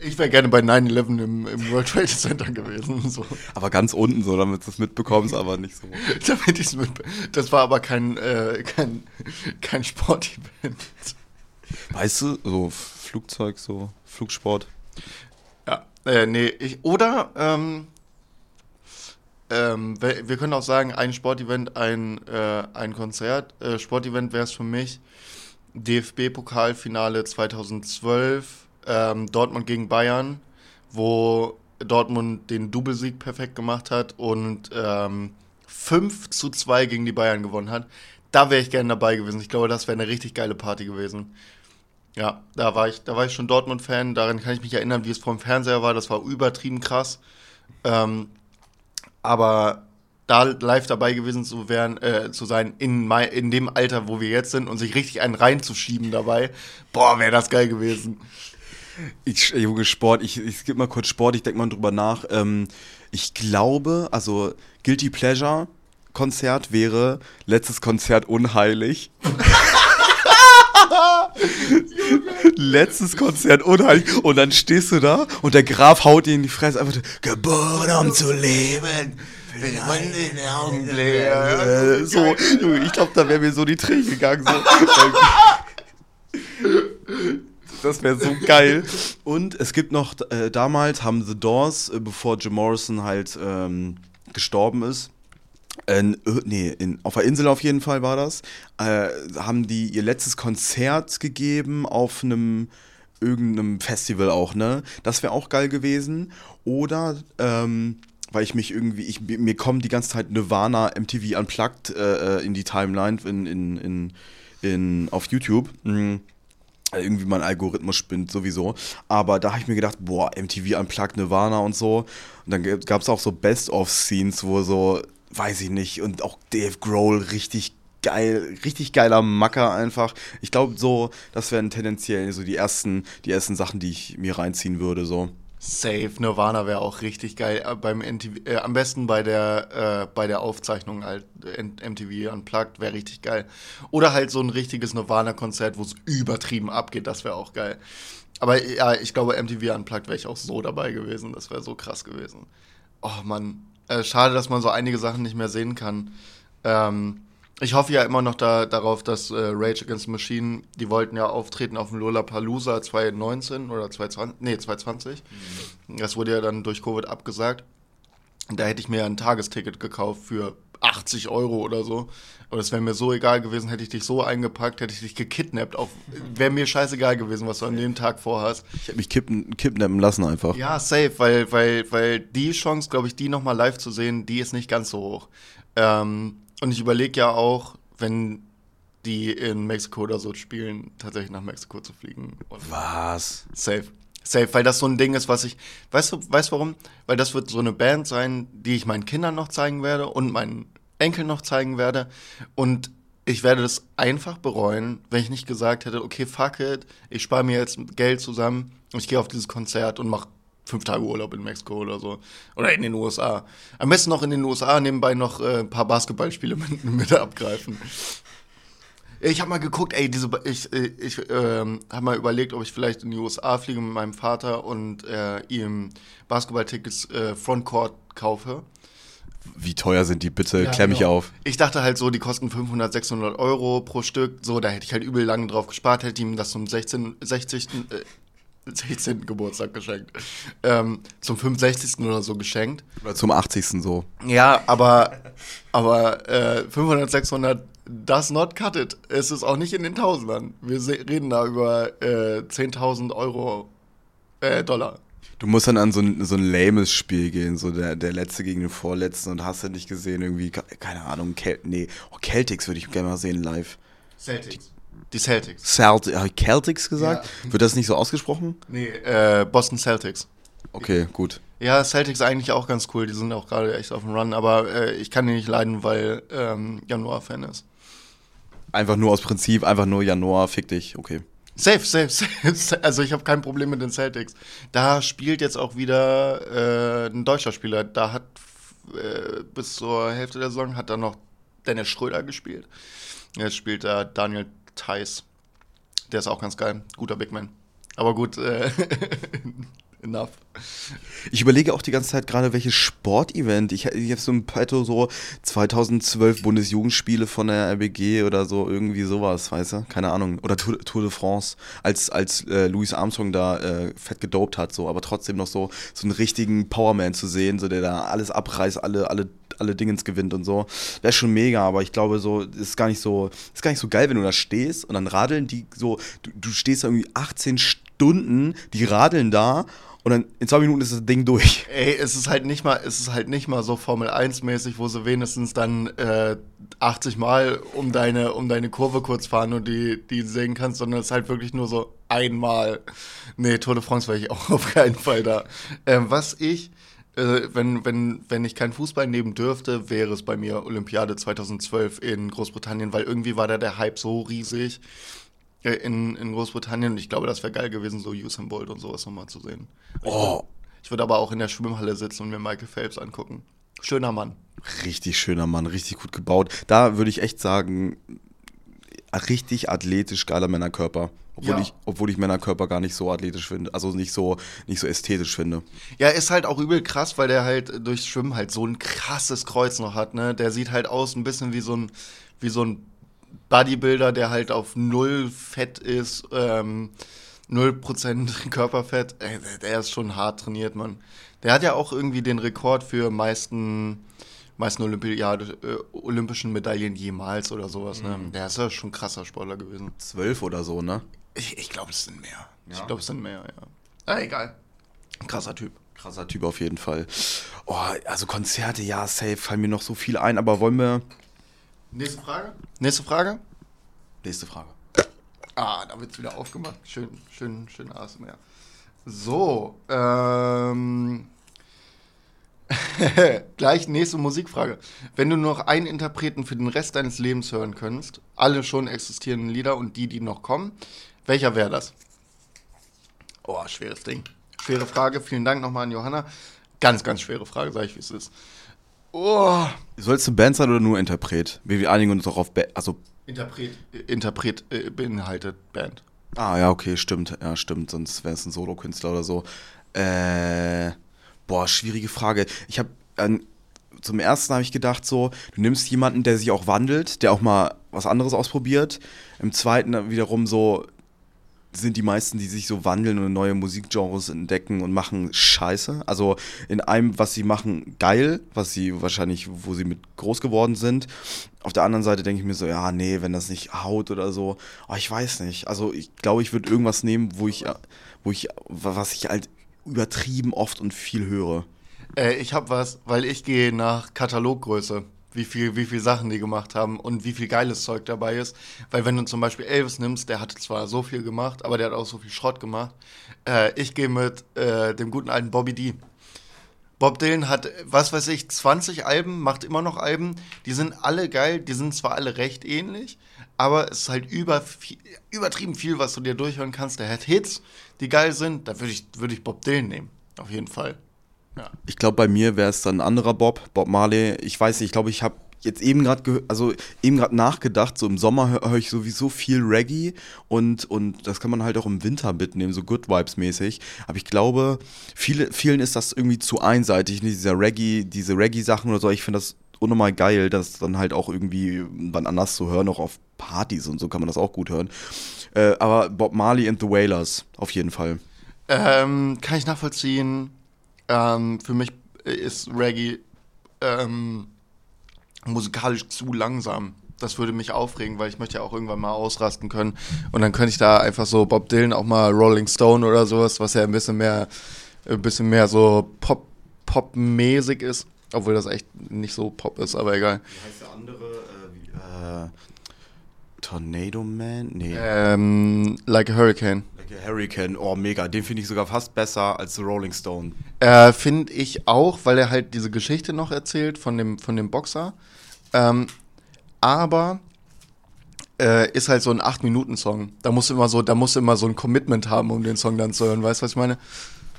Ich wäre gerne bei 9-11 im, im, World Trade Center gewesen. So. Aber ganz unten so, damit du es mitbekommst, aber nicht so. damit ich's mit, das war aber kein, äh, kein, kein Sportevent. Weißt du, so Flugzeug, so Flugsport. Ja, äh, nee, ich, oder ähm, ähm, wir können auch sagen, ein Sportevent, ein, äh, ein Konzert. Äh, Sportevent wäre es für mich DFB-Pokalfinale 2012, ähm, Dortmund gegen Bayern, wo Dortmund den Doublesieg perfekt gemacht hat und ähm, 5 zu 2 gegen die Bayern gewonnen hat. Da wäre ich gerne dabei gewesen. Ich glaube, das wäre eine richtig geile Party gewesen. Ja, da war ich, da war ich schon Dortmund-Fan. Daran kann ich mich erinnern, wie es vom Fernseher war. Das war übertrieben krass. Ähm, aber da live dabei gewesen zu, werden, äh, zu sein, in, in dem Alter, wo wir jetzt sind, und sich richtig einen reinzuschieben dabei, boah, wäre das geil gewesen. Ich, Junge, Sport, ich, ich gebe mal kurz Sport, ich denke mal drüber nach. Ähm, ich glaube, also Guilty Pleasure Konzert wäre letztes Konzert unheilig. Letztes Konzert unheilig. Und dann stehst du da und der Graf haut dir in die Fresse einfach geboren um zu leben. So, ich glaube, da wäre mir so die Tränen gegangen. So. Das wäre so geil. Und es gibt noch, äh, damals haben The Doors, äh, bevor Jim Morrison halt ähm, gestorben ist, äh, nee, in, auf der Insel auf jeden Fall war das, äh, haben die ihr letztes Konzert gegeben auf einem irgendeinem Festival auch, ne? Das wäre auch geil gewesen. Oder, ähm, weil ich mich irgendwie, ich, mir kommt die ganze Zeit Nirvana MTV Unplugged äh, äh, in die Timeline in, in, in, in, auf YouTube. Mhm irgendwie mein Algorithmus spinnt sowieso. Aber da habe ich mir gedacht, boah, MTV Unplugged Nirvana und so. Und dann gab es auch so Best-of-Scenes, wo so weiß ich nicht. Und auch Dave Grohl richtig geil, richtig geiler Macker einfach. Ich glaube so, das wären tendenziell so die ersten, die ersten Sachen, die ich mir reinziehen würde, so. Safe, Nirvana wäre auch richtig geil. Äh, beim MTV, äh, am besten bei der, äh, bei der Aufzeichnung halt, MTV Unplugged wäre richtig geil. Oder halt so ein richtiges Nirvana-Konzert, wo es übertrieben abgeht, das wäre auch geil. Aber ja, ich glaube, MTV Unplugged wäre ich auch so dabei gewesen, das wäre so krass gewesen. Oh Mann, äh, schade, dass man so einige Sachen nicht mehr sehen kann. Ähm, ich hoffe ja immer noch da, darauf, dass äh, Rage Against the Machine, die wollten ja auftreten auf dem Lollapalooza 2019 oder 2020, nee, 2020. Mhm. Das wurde ja dann durch Covid abgesagt. Da hätte ich mir ja ein Tagesticket gekauft für 80 Euro oder so. Und es wäre mir so egal gewesen, hätte ich dich so eingepackt, hätte ich dich gekidnappt. Wäre mir scheißegal gewesen, was du an dem Tag vorhast. Ich hätte mich kippen, kidnappen lassen einfach. Ja, safe, weil, weil, weil die Chance, glaube ich, die nochmal live zu sehen, die ist nicht ganz so hoch. Ähm, und ich überlege ja auch, wenn die in Mexiko oder so spielen, tatsächlich nach Mexiko zu fliegen. Und Was? Safe. Safe, weil das so ein Ding ist, was ich. Weißt du, weißt warum? Weil das wird so eine Band sein, die ich meinen Kindern noch zeigen werde und meinen Enkeln noch zeigen werde. Und ich werde das einfach bereuen, wenn ich nicht gesagt hätte, okay, fuck it, ich spare mir jetzt Geld zusammen und ich gehe auf dieses Konzert und mache fünf Tage Urlaub in Mexiko oder so. Oder in den USA. Am besten noch in den USA nebenbei noch äh, ein paar Basketballspiele mit, mit abgreifen. Ich habe mal geguckt, ey, diese, ich, äh, ich ähm, habe mal überlegt, ob ich vielleicht in die USA fliege mit meinem Vater und äh, ihm Basketballtickets äh, Frontcourt kaufe. Wie teuer sind die bitte? Ja, Klär mich genau. auf. Ich dachte halt so, die kosten 500, 600 Euro pro Stück. So, da hätte ich halt übel lange drauf gespart, hätte ihm das zum 16, 60. Äh, 16. Geburtstag geschenkt. Ähm, zum 65. oder so geschenkt. Oder zum 80. so. Ja, aber, aber äh, 500, 600 does not cut it. Es ist auch nicht in den Tausendern. Wir reden da über äh, 10.000 Euro, äh, Dollar. Du musst dann an so ein, so ein lames Spiel gehen, so der, der letzte gegen den vorletzten und hast du nicht gesehen, irgendwie, keine Ahnung, Kel nee, oh, Celtics würde ich gerne mal sehen live. Celtics. Die Celtics. Celt habe ich Celtics gesagt? Ja. Wird das nicht so ausgesprochen? Nee, äh, Boston Celtics. Okay, gut. Ja, Celtics eigentlich auch ganz cool. Die sind auch gerade echt auf dem Run, aber äh, ich kann die nicht leiden, weil ähm, Januar-Fan ist. Einfach nur aus Prinzip, einfach nur Januar, fick dich, okay. Safe, safe, safe. Also ich habe kein Problem mit den Celtics. Da spielt jetzt auch wieder äh, ein deutscher Spieler. Da hat äh, bis zur Hälfte der Saison hat da noch Dennis Schröder gespielt. Jetzt spielt da Daniel Theiss. Der ist auch ganz geil. Guter Big Man. Aber gut, äh, enough. Ich überlege auch die ganze Zeit gerade, welches Sportevent. Ich, ich habe so ein Petto so 2012 Bundesjugendspiele von der RBG oder so, irgendwie sowas, weißt du? Keine Ahnung. Oder Tour, de France, als, als äh, Louis Armstrong da äh, fett gedopt hat, so, aber trotzdem noch so, so einen richtigen Powerman zu sehen, so der da alles abreißt, alle, alle alle Dingens gewinnt und so. Wäre schon mega, aber ich glaube so, ist gar nicht so, ist gar nicht so geil, wenn du da stehst und dann radeln die so, du, du stehst da irgendwie 18 Stunden, die radeln da und dann in zwei Minuten ist das Ding durch. Ey, es ist halt nicht mal, es ist halt nicht mal so Formel 1 mäßig, wo sie wenigstens dann äh, 80 Mal um deine, um deine Kurve kurz fahren und die, die sehen kannst, sondern es ist halt wirklich nur so einmal. Nee, Tour de France wäre ich auch auf keinen Fall da. Ähm, was ich, äh, wenn, wenn, wenn ich keinen Fußball nehmen dürfte, wäre es bei mir Olympiade 2012 in Großbritannien, weil irgendwie war da der Hype so riesig in, in Großbritannien. Und ich glaube, das wäre geil gewesen, so Usain Bolt und sowas nochmal zu sehen. Oh. Ich würde aber auch in der Schwimmhalle sitzen und mir Michael Phelps angucken. Schöner Mann. Richtig schöner Mann, richtig gut gebaut. Da würde ich echt sagen, richtig athletisch geiler Männerkörper. Obwohl, ja. ich, obwohl ich Männerkörper gar nicht so athletisch finde, also nicht so, nicht so ästhetisch finde. Ja, ist halt auch übel krass, weil der halt durchs Schwimmen halt so ein krasses Kreuz noch hat, ne? Der sieht halt aus ein bisschen wie so ein, wie so ein Bodybuilder, der halt auf null Fett ist, ähm, 0% Körperfett, ey, der ist schon hart trainiert, Mann. Der hat ja auch irgendwie den Rekord für meisten, meisten Olympiade, äh, olympischen Medaillen jemals oder sowas. Ne? Mhm. Der ist ja schon ein krasser Sportler gewesen. Zwölf oder so, ne? Ich, ich glaube, es sind mehr. Ja. Ich glaube, es sind mehr, ja. Ah, egal. Krasser Typ. Krasser Typ auf jeden Fall. Oh, also Konzerte, ja, safe, fallen mir noch so viel ein, aber wollen wir Nächste Frage? Nächste Frage? Nächste Frage. Ah, da wird es wieder aufgemacht. Schön, schön, schön ASMR. So, ähm. Gleich nächste Musikfrage. Wenn du noch einen Interpreten für den Rest deines Lebens hören könntest, alle schon existierenden Lieder und die, die noch kommen, welcher wäre das? Oh, schweres Ding. schwere Frage. Vielen Dank nochmal an Johanna. Ganz, ganz schwere Frage, sag ich, wie es ist. Oh. Sollst du Band sein oder nur Interpret? Wir, wir einigen uns doch auf Ba- also Interpret, äh, Interpret äh, beinhaltet Band. Ah, ja, okay, stimmt. Ja, stimmt. Sonst wäre es ein Solokünstler oder so. Äh, boah, schwierige Frage. Ich habe ähm, zum ersten habe ich gedacht so, du nimmst jemanden, der sich auch wandelt, der auch mal was anderes ausprobiert. Im zweiten wiederum so sind die meisten, die sich so wandeln und neue Musikgenres entdecken und machen Scheiße. Also in einem, was sie machen, geil, was sie wahrscheinlich, wo sie mit groß geworden sind. Auf der anderen Seite denke ich mir so, ja, nee, wenn das nicht haut oder so, oh, ich weiß nicht. Also ich glaube, ich würde irgendwas nehmen, wo ich, wo ich, was ich halt übertrieben oft und viel höre. Äh, ich habe was, weil ich gehe nach Kataloggröße, wie viel, wie viel Sachen die gemacht haben und wie viel geiles Zeug dabei ist. Weil wenn du zum Beispiel Elvis nimmst, der hat zwar so viel gemacht, aber der hat auch so viel Schrott gemacht. Äh, ich gehe mit äh, dem guten alten Bobby D. Bob Dylan hat, was weiß ich, 20 Alben, macht immer noch Alben. Die sind alle geil, die sind zwar alle recht ähnlich, aber es ist halt über, übertrieben viel, was du dir durchhören kannst. Der hat Hits, die geil sind. Da würde ich, würd ich Bob Dylan nehmen, auf jeden Fall. Ja. Ich glaube, bei mir wäre es dann ein anderer Bob, Bob Marley. Ich weiß nicht, ich glaube, ich habe jetzt eben gerade also eben gerade nachgedacht, so im Sommer höre hör ich sowieso viel Reggae und, und das kann man halt auch im Winter mitnehmen, so Good Vibes mäßig. Aber ich glaube, viele, vielen ist das irgendwie zu einseitig, ne, dieser Reggae, diese Reggae-Sachen oder so. Ich finde das unnormal geil, das dann halt auch irgendwie wann anders zu hören, auch auf Partys und so kann man das auch gut hören. Äh, aber Bob Marley and the Wailers, auf jeden Fall. Ähm, kann ich nachvollziehen. Ähm, für mich ist Reggae ähm, musikalisch zu langsam. Das würde mich aufregen, weil ich möchte ja auch irgendwann mal ausrasten können. Und dann könnte ich da einfach so Bob Dylan, auch mal Rolling Stone oder sowas, was ja ein bisschen mehr, ein bisschen mehr so Pop, Pop-mäßig ist. Obwohl das echt nicht so Pop ist, aber egal. Wie heißt der andere? Äh, wie, äh, Tornado Man? Nee. Ähm, like a Hurricane. Like a Hurricane. Oh, mega. Den finde ich sogar fast besser als The Rolling Stone. Äh, Finde ich auch, weil er halt diese Geschichte noch erzählt von dem, von dem Boxer. Ähm, aber äh, ist halt so ein 8-Minuten-Song. Da musst du immer so, da musst du immer so ein Commitment haben, um den Song dann zu hören. Weißt du, was ich meine?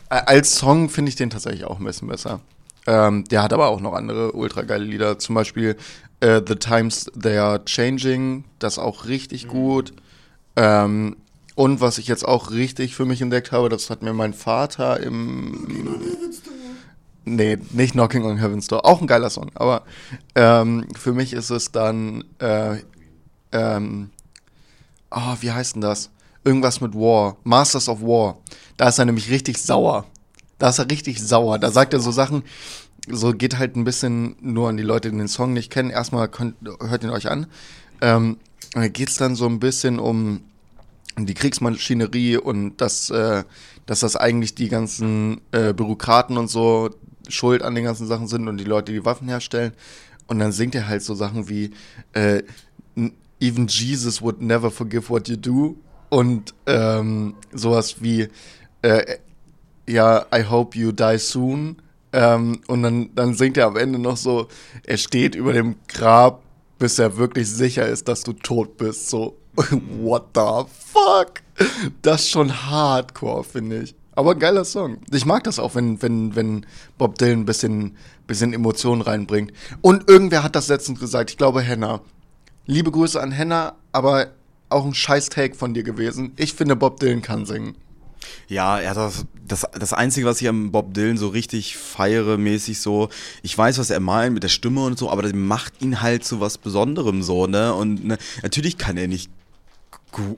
Äh, als Song finde ich den tatsächlich auch ein bisschen besser. Ähm, der hat aber auch noch andere ultra geile Lieder. Zum Beispiel äh, The Times They Are Changing, das auch richtig gut. Ähm, und was ich jetzt auch richtig für mich entdeckt habe, das hat mir mein Vater im. Nee, nicht Knocking on Heaven's Door. Auch ein geiler Song. Aber ähm, für mich ist es dann. Äh, ähm, oh, wie heißt denn das? Irgendwas mit War. Masters of War. Da ist er nämlich richtig sauer. Da ist er richtig sauer. Da sagt er so Sachen, so geht halt ein bisschen nur an die Leute, die den Song nicht kennen. Erstmal könnt, hört ihn euch an. Ähm, da geht es dann so ein bisschen um die Kriegsmaschinerie und dass, äh, dass das eigentlich die ganzen äh, Bürokraten und so schuld an den ganzen Sachen sind und die Leute, die Waffen herstellen. Und dann singt er halt so Sachen wie äh, "N- Even Jesus would never forgive what you do und ähm, sowas wie äh, ja, I hope you die soon. Ähm, und dann, dann singt er am Ende noch so, er steht über dem Grab, bis er wirklich sicher ist, dass du tot bist. So, what the fuck? Das ist schon hardcore, finde ich. Aber ein geiler Song. Ich mag das auch, wenn, wenn, wenn Bob Dylan ein bisschen, bisschen Emotionen reinbringt. Und irgendwer hat das letztens gesagt, ich glaube Henna. Liebe Grüße an Henna, aber auch ein scheiß Take von dir gewesen. Ich finde, Bob Dylan kann singen. Ja, er das, das, das Einzige, was ich am Bob Dylan so richtig feiere, mäßig so, ich weiß, was er meint mit der Stimme und so, aber das macht ihn halt zu was Besonderem so, ne? Und ne, natürlich kann er nicht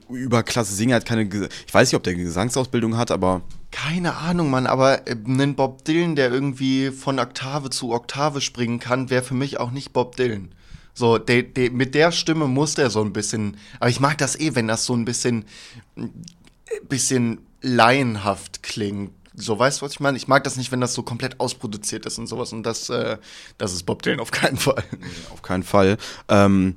überklasse singen, er hat keine, ich weiß nicht, ob der Gesangsausbildung hat, aber Keine Ahnung, Mann, aber äh, einen Bob Dylan, der irgendwie von Oktave zu Oktave springen kann, wäre für mich auch nicht Bob Dylan. So, de, de, mit der Stimme muss der so ein bisschen, aber ich mag das eh, wenn das so ein bisschen, ein bisschen laienhaft klingt. So, weißt du, was ich meine? Ich mag das nicht, wenn das so komplett ausproduziert ist und sowas. Und das, äh, das ist Bob Dylan auf keinen Fall. auf keinen Fall. Ähm,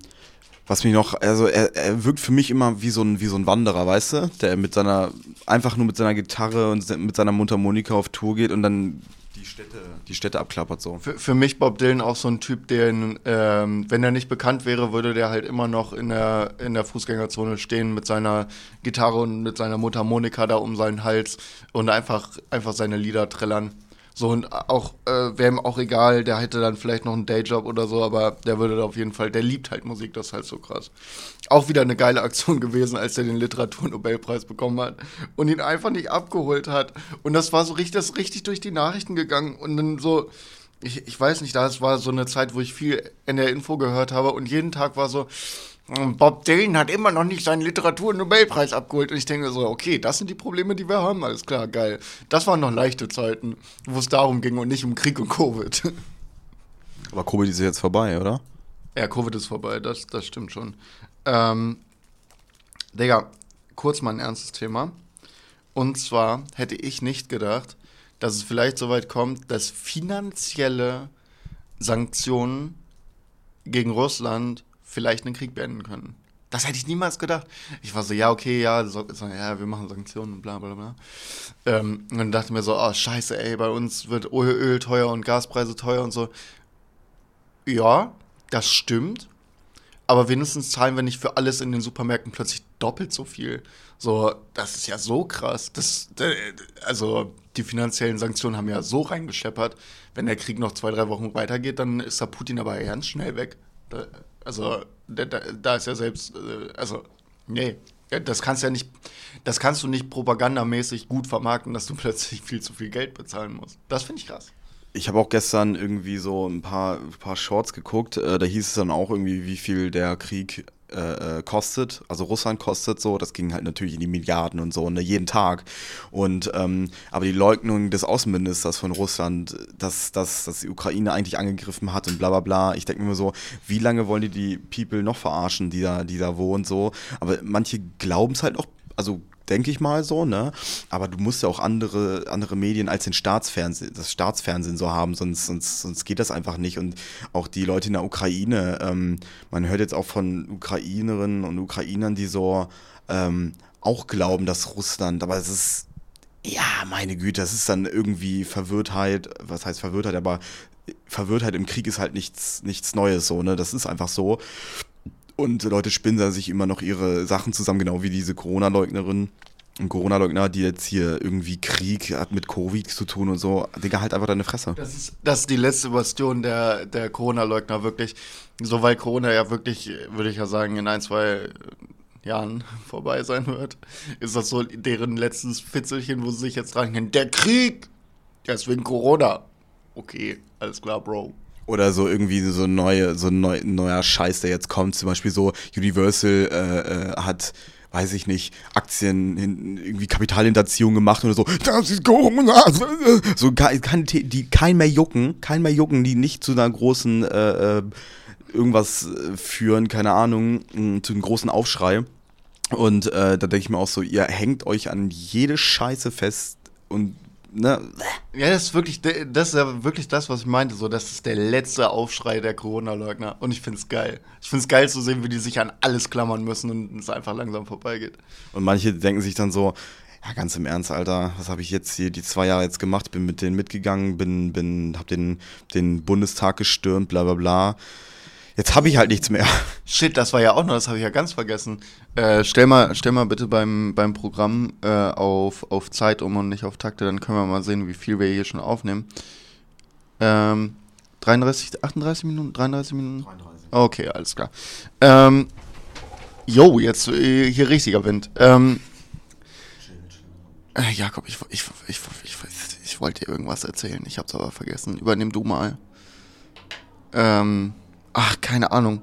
was mich noch, also er, er wirkt für mich immer wie so ein, wie so ein Wanderer, weißt du? Der mit seiner, einfach nur mit seiner Gitarre und mit seiner Mundharmonika auf Tour geht und dann die Städte, die Städte abklappert so. Für, für mich Bob Dylan auch so ein Typ, der, ähm, wenn er nicht bekannt wäre, würde der halt immer noch in der, in der Fußgängerzone stehen mit seiner Gitarre und mit seiner Mundharmonika da um seinen Hals und einfach, einfach seine Lieder trällern. So und auch, äh, wäre ihm auch egal, der hätte dann vielleicht noch einen Dayjob oder so, aber der würde da auf jeden Fall, der liebt halt Musik, das ist halt so krass. Auch wieder eine geile Aktion gewesen, als er den Literaturnobelpreis bekommen hat und ihn einfach nicht abgeholt hat. Und das war so richtig, das richtig durch die Nachrichten gegangen und dann so, ich, ich weiß nicht, das war so eine Zeit, wo ich viel in der Info gehört habe und jeden Tag war so, Bob Dylan hat immer noch nicht seinen Literaturnobelpreis abgeholt. Und ich denke so, okay, das sind die Probleme, die wir haben. Alles klar, geil. Das waren noch leichte Zeiten, wo es darum ging und nicht um Krieg und Covid. Aber Covid ist jetzt vorbei, oder? Ja, Covid ist vorbei, das, das stimmt schon. Ähm, Digga, kurz mal ein ernstes Thema. Und zwar hätte ich nicht gedacht, dass es vielleicht so weit kommt, dass finanzielle Sanktionen gegen Russland vielleicht einen Krieg beenden können. Das hätte ich niemals gedacht. Ich war so, ja, okay, ja, so, ja wir machen Sanktionen und bla bla bla. Ähm, und dann dachte mir so, oh, scheiße, ey, bei uns wird Öl teuer und Gaspreise teuer und so. Ja, das stimmt. Aber wenigstens zahlen wir nicht für alles in den Supermärkten plötzlich doppelt so viel. So, das ist ja so krass. Das, also, die finanziellen Sanktionen haben ja so reingescheppert. Wenn der Krieg noch zwei, drei Wochen weitergeht, dann ist da Putin aber ganz schnell weg. Also, da, da ist ja selbst, äh, also, nee, das kannst ja nicht, das kannst du nicht propagandamäßig gut vermarkten, dass du plötzlich viel zu viel Geld bezahlen musst. Das finde ich krass. Ich habe auch gestern irgendwie so ein paar, paar Shorts geguckt. Äh, da hieß es dann auch irgendwie, wie viel der Krieg äh, äh, kostet, also Russland kostet so, das ging halt natürlich in die Milliarden und so, ne, jeden Tag. Und ähm, aber die Leugnung des Außenministers von Russland, dass, dass, dass die Ukraine eigentlich angegriffen hat und bla bla bla, ich denke mir so, wie lange wollen die die People noch verarschen, die da, die da wohnen, so. Aber manche glauben es halt auch, also denke ich mal so, ne? Aber du musst ja auch andere, andere Medien als den Staatsfernsehen, das Staatsfernsehen so haben, sonst, sonst, sonst geht das einfach nicht. Und auch die Leute in der Ukraine, ähm, man hört jetzt auch von Ukrainerinnen und Ukrainern, die so ähm, auch glauben, dass Russland, aber es ist, ja, meine Güte, das ist dann irgendwie Verwirrtheit, was heißt Verwirrtheit, aber Verwirrtheit im Krieg ist halt nichts, nichts Neues so, ne? Das ist einfach so. Und Leute spinnen da sich immer noch ihre Sachen zusammen, genau wie diese Corona-Leugnerin und Corona-Leugner, die jetzt hier irgendwie Krieg hat mit Covid zu tun und so. Digga, halt einfach deine Fresse. Das ist, das ist die letzte Bastion der, der Corona-Leugner, wirklich. So, weil Corona ja wirklich, würde ich ja sagen, in ein, zwei Jahren vorbei sein wird, ist das so deren letztes Fitzelchen, wo sie sich jetzt dran. Der Krieg! Der ist wegen Corona. Okay, alles klar, Bro. Oder so irgendwie so neue, so neu, neuer Scheiß, der jetzt kommt. Zum Beispiel so Universal äh, äh, hat weiß ich nicht, Aktien, irgendwie Kapitalhinterziehung gemacht oder so, das ist Corona. So, kein, die kein mehr jucken, kein mehr jucken, die nicht zu einer großen äh, äh irgendwas äh, führen, keine Ahnung, zu einem großen Aufschrei. Und äh, da denke ich mir auch so, ihr hängt euch an jede Scheiße fest und ne. Ja, das ist wirklich, das ist ja wirklich das, was ich meinte. So, das ist der letzte Aufschrei der Corona-Leugner. Und ich finde es geil. Ich finde es geil zu sehen, wie die sich an alles klammern müssen und es einfach langsam vorbeigeht. Und manche denken sich dann so, ja, ganz im Ernst, Alter, was habe ich jetzt hier die zwei Jahre jetzt gemacht? Bin mit denen mitgegangen, bin, bin, hab den, den Bundestag gestürmt, bla bla bla. Jetzt habe ich halt nichts mehr. Shit, das war ja auch noch, das habe ich ja ganz vergessen. Äh, stell, mal, stell mal bitte beim, beim Programm äh, auf, auf Zeit um und nicht auf Takte, dann können wir mal sehen, wie viel wir hier schon aufnehmen. Ähm, 33, 38 Minuten, 33 Minuten? 33. Okay, alles klar. Ähm, jo, jetzt äh, hier richtiger Wind. Ähm, äh, Jakob, ich, ich, ich, ich, ich wollte dir irgendwas erzählen, ich hab's aber vergessen. Übernimm du mal. Ähm, Ach, keine Ahnung.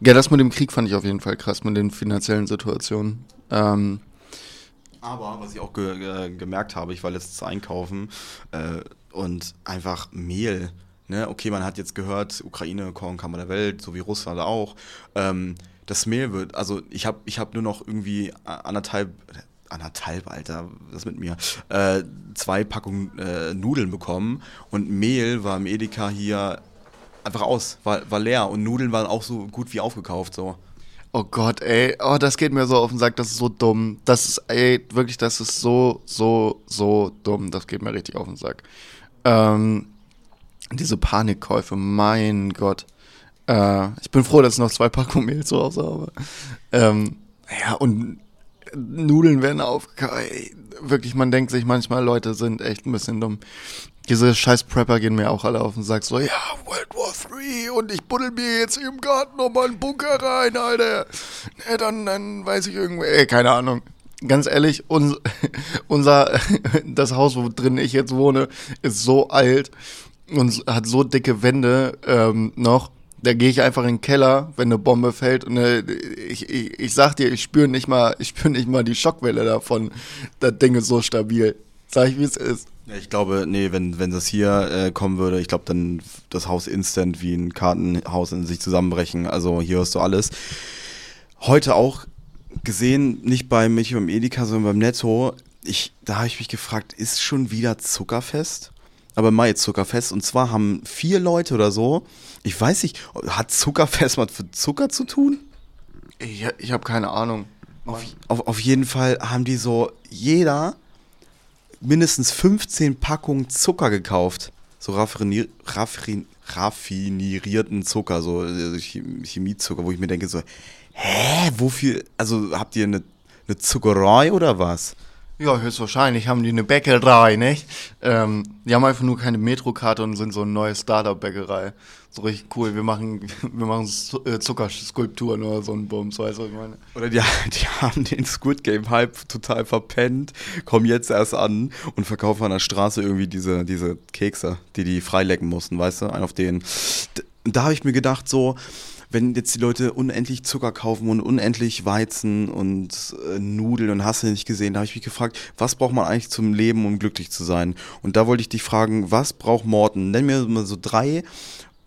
Ja, das mit dem Krieg fand ich auf jeden Fall krass, mit den finanziellen Situationen. Ähm, aber was ich auch ge ge gemerkt habe, ich war letztens einkaufen äh, und einfach Mehl. Ne? Okay, man hat jetzt gehört, Ukraine, Kornkammer der Welt, so wie Russland auch. Ähm, das Mehl wird, also ich habe ich hab nur noch irgendwie anderthalb, anderthalb, Alter, was mit mir, äh, zwei Packungen äh, Nudeln bekommen und Mehl war im Edeka hier einfach aus, war, war leer und Nudeln waren auch so gut wie aufgekauft so. Oh Gott, ey, oh, das geht mir so auf den Sack, das ist so dumm. Das ist, ey, wirklich, das ist so, so, so dumm. Das geht mir richtig auf den Sack. Ähm, diese Panikkäufe, mein Gott. Äh, ich bin froh, dass ich noch zwei Packungen Mehl zu Hause habe. Ähm, ja, und Nudeln werden aufgekauft. Wirklich, man denkt sich manchmal, Leute sind echt ein bisschen dumm. Diese scheiß Prepper gehen mir auch alle auf und sagen so, ja, World War 3 und ich buddel mir jetzt im Garten nochmal einen Bunker rein, Alter. Ja, dann, dann weiß ich irgendwie, ey, keine Ahnung. Ganz ehrlich, uns, unser, das Haus, wo drin ich jetzt wohne, ist so alt und hat so dicke Wände ähm, noch da gehe ich einfach in den Keller, wenn eine Bombe fällt und äh, ich, ich, ich sag dir, ich spüre nicht mal, ich spüre nicht mal die Schockwelle davon. Das Ding ist so stabil. Sag ich, wie es ist. Ja, ich glaube, nee, wenn, wenn das hier äh, kommen würde, ich glaube, dann das Haus instant wie ein Kartenhaus in sich zusammenbrechen. Also hier hörst du alles. Heute auch gesehen, nicht bei mich beim Edeka, sondern beim Netto. Ich, da habe ich mich gefragt, ist schon wieder Zuckerfest? Aber mal jetzt Zuckerfest. Und zwar haben vier Leute oder so ich weiß nicht, hat Zuckerfest was für Zucker zu tun? Ich, ich habe keine Ahnung. Auf, auf, auf, jeden Fall haben die so jeder mindestens 15 Packungen Zucker gekauft. So raffinier, raffin, raffinierten Zucker, so also Chemiezucker, wo ich mir denke so, hä, wofür, also habt ihr eine, eine Zuckerei oder was? Ja, höchstwahrscheinlich haben die eine Bäckerei, nicht? Ähm, die haben einfach nur keine Metrokarte und sind so eine neue Startup-Bäckerei. So richtig cool. Wir machen, wir machen äh, Zuckerskulpturen oder so ein Bums, weißt du, was ich meine? Oder die, die haben den Squid Game-Hype total verpennt, kommen jetzt erst an und verkaufen an der Straße irgendwie diese, diese Kekse, die die freilecken mussten, weißt du? Einen auf den. Da habe ich mir gedacht, so, wenn jetzt die Leute unendlich Zucker kaufen und unendlich Weizen und äh, Nudeln und hast du nicht gesehen, da habe ich mich gefragt, was braucht man eigentlich zum Leben, um glücklich zu sein? Und da wollte ich dich fragen, was braucht Morten? Nenn mir mal so drei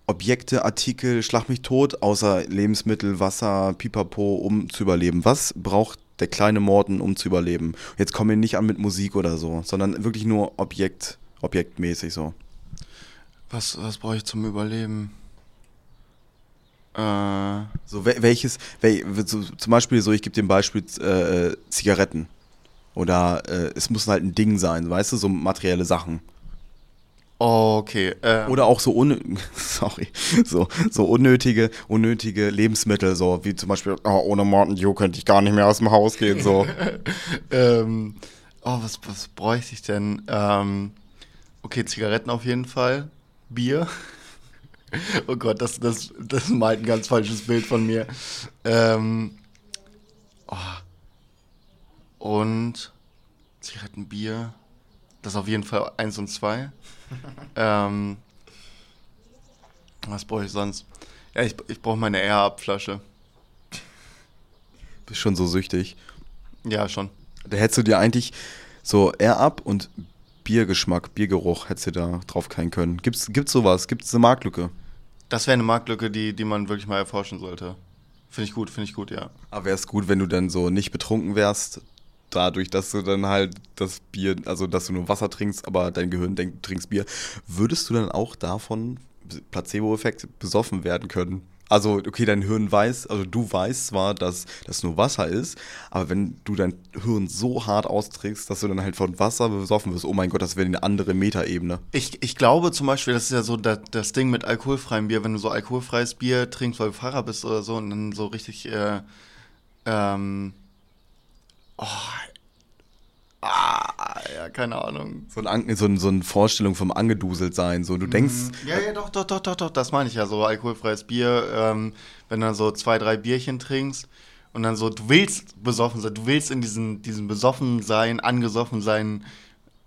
Objekte, Artikel, schlag mich tot, außer Lebensmittel, Wasser, Pipapo, um zu überleben. Was braucht der kleine Morten, um zu überleben? Jetzt kommen wir nicht an mit Musik oder so, sondern wirklich nur Objekt, objektmäßig so. Was, was brauche ich zum Überleben? Äh, so welches, wel, so, zum Beispiel so, ich gebe dir ein Beispiel, äh, Zigaretten. Oder äh, es muss halt ein Ding sein, weißt du, so materielle Sachen. Okay. Ähm. Oder auch so un sorry, so, so unnötige, unnötige Lebensmittel, so wie zum Beispiel, oh, ohne Mountain Dew könnte ich gar nicht mehr aus dem Haus gehen. So. ähm, oh, was, was bräuchte ich denn? Ähm, okay, Zigaretten auf jeden Fall. Bier. oh Gott, das, das, das malt ein ganz falsches Bild von mir. Ähm, oh. Und Zigaretten, Bier. Das ist auf jeden Fall eins und zwei. ähm, was brauche ich sonst? Ja, ich, ich brauche meine Air-Up-Flasche. Bist schon so süchtig. Ja, schon. Da hättest du dir eigentlich so Air-Up und Biergeschmack, Biergeruch hättest du da drauf keinen können. Gibt's, gibt's sowas? Gibt's eine Marktlücke? Das wäre eine Marktlücke, die, die man wirklich mal erforschen sollte. Finde ich gut, finde ich gut, ja. Aber wäre es gut, wenn du dann so nicht betrunken wärst, dadurch, dass du dann halt das Bier, also dass du nur Wasser trinkst, aber dein Gehirn denkt, du trinkst Bier, würdest du dann auch davon, Placebo-Effekt, besoffen werden können? Also, okay, dein Hirn weiß, also du weißt zwar, dass das nur Wasser ist, aber wenn du dein Hirn so hart austrägst, dass du dann halt von Wasser besoffen wirst, oh mein Gott, das wäre eine andere Metaebene. Ich, ich glaube zum Beispiel, das ist ja so das, das Ding mit alkoholfreiem Bier, wenn du so alkoholfreies Bier trinkst, weil du Fahrer bist oder so und dann so richtig, äh, ähm, oh, Ah, ja, keine Ahnung. So, ein, so, ein, so eine Vorstellung vom angeduselt sein. So, du denkst. Mhm. Ja, ja, doch, doch, doch, doch, doch. Das meine ich ja. So alkoholfreies Bier, ähm, wenn du dann so zwei, drei Bierchen trinkst und dann so, du willst besoffen sein, du willst in diesen, diesen besoffen sein, angesoffen sein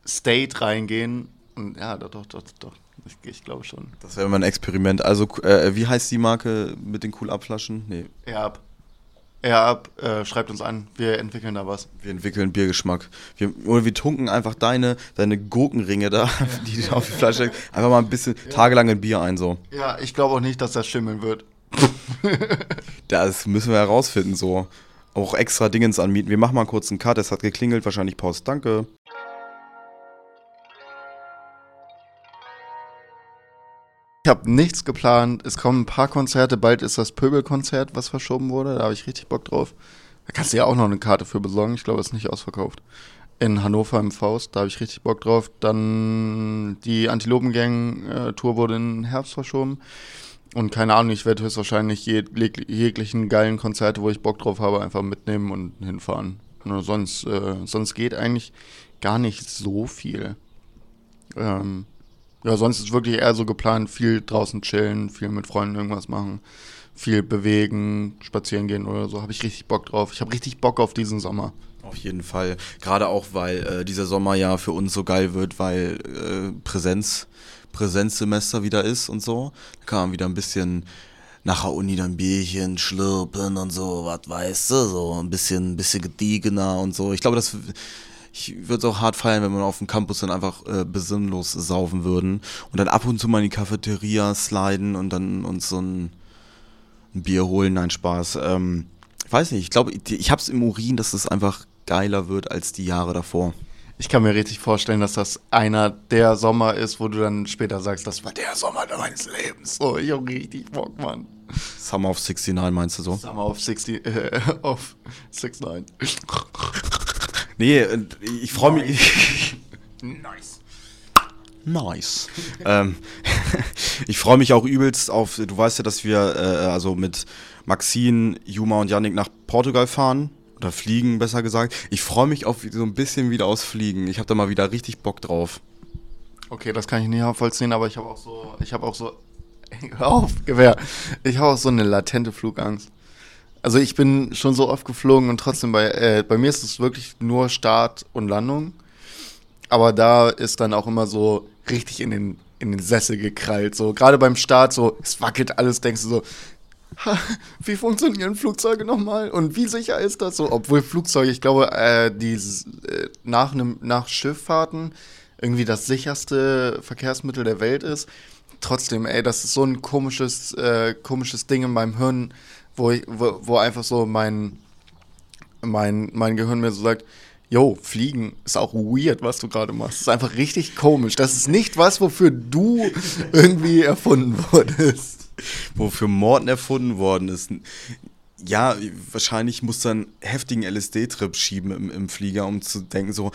State reingehen. Und ja, doch, doch, doch, doch. Ich, ich glaube schon. Das wäre mal ein Experiment. Also, äh, wie heißt die Marke mit den cool Abflaschen? Nee. Ja, Ja, ab, äh, schreibt uns an, wir entwickeln da was. Wir entwickeln Biergeschmack. Wir, oder wir tunken einfach deine, deine Gurkenringe da, ja. die auf die Flasche, einfach mal ein bisschen ja. tagelang in Bier ein, so. Ja, ich glaube auch nicht, dass das schimmeln wird. das müssen wir herausfinden, so. Auch extra Dingens anmieten. Wir machen mal kurz einen Cut, es hat geklingelt, wahrscheinlich Post. Danke. Ich habe nichts geplant. Es kommen ein paar Konzerte. Bald ist das Pöbelkonzert, was verschoben wurde. Da habe ich richtig Bock drauf. Da kannst du ja auch noch eine Karte für besorgen. Ich glaube, es ist nicht ausverkauft. in Hannover im Faust, da habe ich richtig Bock drauf. Dann die Antilopengang-Tour wurde in den Herbst verschoben. Und keine Ahnung, ich werde höchstwahrscheinlich jeg jeglichen geilen Konzerte, wo ich Bock drauf habe, einfach mitnehmen und hinfahren. Nur sonst, äh, sonst geht eigentlich gar nicht so viel. Ähm, ja, sonst ist wirklich eher so geplant, viel draußen chillen, viel mit Freunden irgendwas machen, viel bewegen, spazieren gehen oder so. Habe ich richtig Bock drauf. Ich habe richtig Bock auf diesen Sommer. Auf jeden Fall. Gerade auch, weil äh, dieser Sommer ja für uns so geil wird, weil äh, Präsenz, Präsenzsemester wieder ist und so. Da kann man wieder ein bisschen nach der Uni dann Bierchen schlürpen und so, was weißt du, so ein bisschen, bisschen gediegener und so. Ich glaube, das ich würde es auch hart feiern, wenn wir auf dem Campus dann einfach äh, besinnlos saufen würden und dann ab und zu mal in die Cafeteria sliden und dann uns so ein, ein Bier holen. Nein, Spaß. Ähm, ich weiß nicht, ich glaube, ich habe es im Urin, dass es einfach geiler wird als die Jahre davor. Ich kann mir richtig vorstellen, dass das einer der Sommer ist, wo du dann später sagst, das war der Sommer meines Lebens. So, ich hab richtig Bock, Mann. Summer of 69 meinst du so? Summer of 60, äh, of 69. Nee, ich freue mich. nice. Nice. ähm, ich freue mich auch übelst auf, du weißt ja, dass wir äh, also mit Maxine, Juma und Yannick nach Portugal fahren. Oder fliegen, besser gesagt. Ich freue mich auf so ein bisschen wieder aus Fliegen. Ich habe da mal wieder richtig Bock drauf. Okay, das kann ich nicht nachvollziehen, aber ich habe auch so, ich habe auch so, hör auf, Gewehr. Ich habe auch so eine latente Flugangst. Also ich bin schon so oft geflogen und trotzdem bei, äh, bei mir ist es wirklich nur Start und Landung. Aber da ist dann auch immer so richtig in den, in den Sessel gekrallt. So gerade beim Start, so, es wackelt alles, denkst du so, ha, wie funktionieren Flugzeuge nochmal? Und wie sicher ist das so? Obwohl Flugzeuge, ich glaube, äh, die äh, nach, nem, nach Schifffahrten irgendwie das sicherste Verkehrsmittel der Welt ist. Trotzdem, ey, das ist so ein komisches, äh, komisches Ding in meinem Hirn wo, ich, wo, wo einfach so mein, mein, mein Gehirn mir so sagt, yo, Fliegen ist auch weird, was du gerade machst. Das ist einfach richtig komisch. Das ist nicht was, wofür du irgendwie erfunden wurdest. Wofür Morden erfunden worden ist. Ja, wahrscheinlich muss dann heftigen LSD-Trip schieben im, im Flieger, um zu denken, so,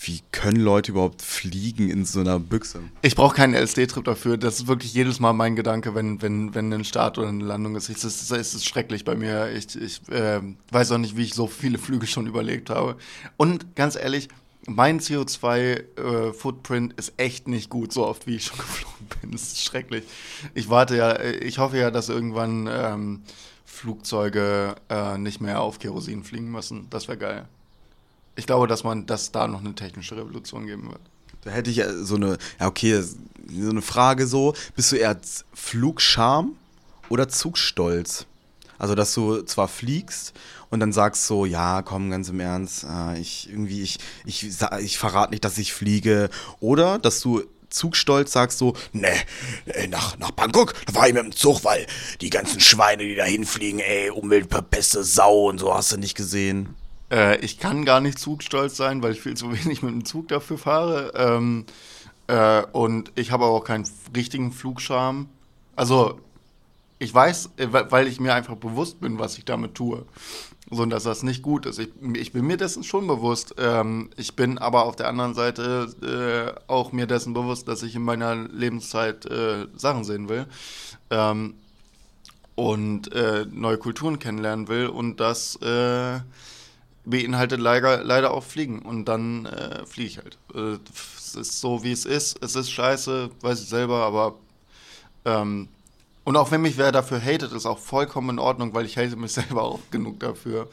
wie können Leute überhaupt fliegen in so einer Büchse? Ich brauche keinen LSD-Trip dafür. Das ist wirklich jedes Mal mein Gedanke, wenn, wenn, wenn ein Start oder eine Landung ist. Es ist, es ist schrecklich bei mir. Ich, ich äh, weiß auch nicht, wie ich so viele Flüge schon überlegt habe. Und ganz ehrlich, mein CO2-Footprint äh, ist echt nicht gut, so oft wie ich schon geflogen bin. Das ist schrecklich. Ich warte ja, äh, ich hoffe ja, dass irgendwann ähm, Flugzeuge äh, nicht mehr auf Kerosin fliegen müssen. Das wäre geil. Ich glaube, dass man, dass da noch eine technische Revolution geben wird. Da hätte ich so eine, ja okay, so eine Frage so, bist du eher Flugscham oder Zugstolz? Also, dass du zwar fliegst und dann sagst so, ja, komm, ganz im Ernst, äh, ich irgendwie, ich, ich, ich verrate nicht, dass ich fliege. Oder dass du Zugstolz sagst so, ne, nach, nach Bangkok, da war ich mit dem Zug, weil die ganzen Schweine, die da hinfliegen, ey, Umweltverpeste Sau und so, hast du nicht gesehen. Äh, ich kann gar nicht zugstolz sein, weil ich viel zu wenig mit dem Zug dafür fahre. Ähm, äh, und ich habe auch keinen richtigen Flugscham. Also, ich weiß, äh, weil ich mir einfach bewusst bin, was ich damit tue. So, dass das nicht gut ist. Ich, ich bin mir dessen schon bewusst. Ähm, ich bin aber auf der anderen Seite äh, auch mir dessen bewusst, dass ich in meiner Lebenszeit äh, Sachen sehen will. Ähm, und äh, neue Kulturen kennenlernen will und das äh, beinhaltet leider, leider auch Fliegen. Und dann äh, fliege ich halt. Äh, es ist so, wie es ist. Es ist scheiße, weiß ich selber, aber. Ähm, und auch wenn mich wer dafür hatet, ist auch vollkommen in Ordnung, weil ich hate mich selber auch genug dafür.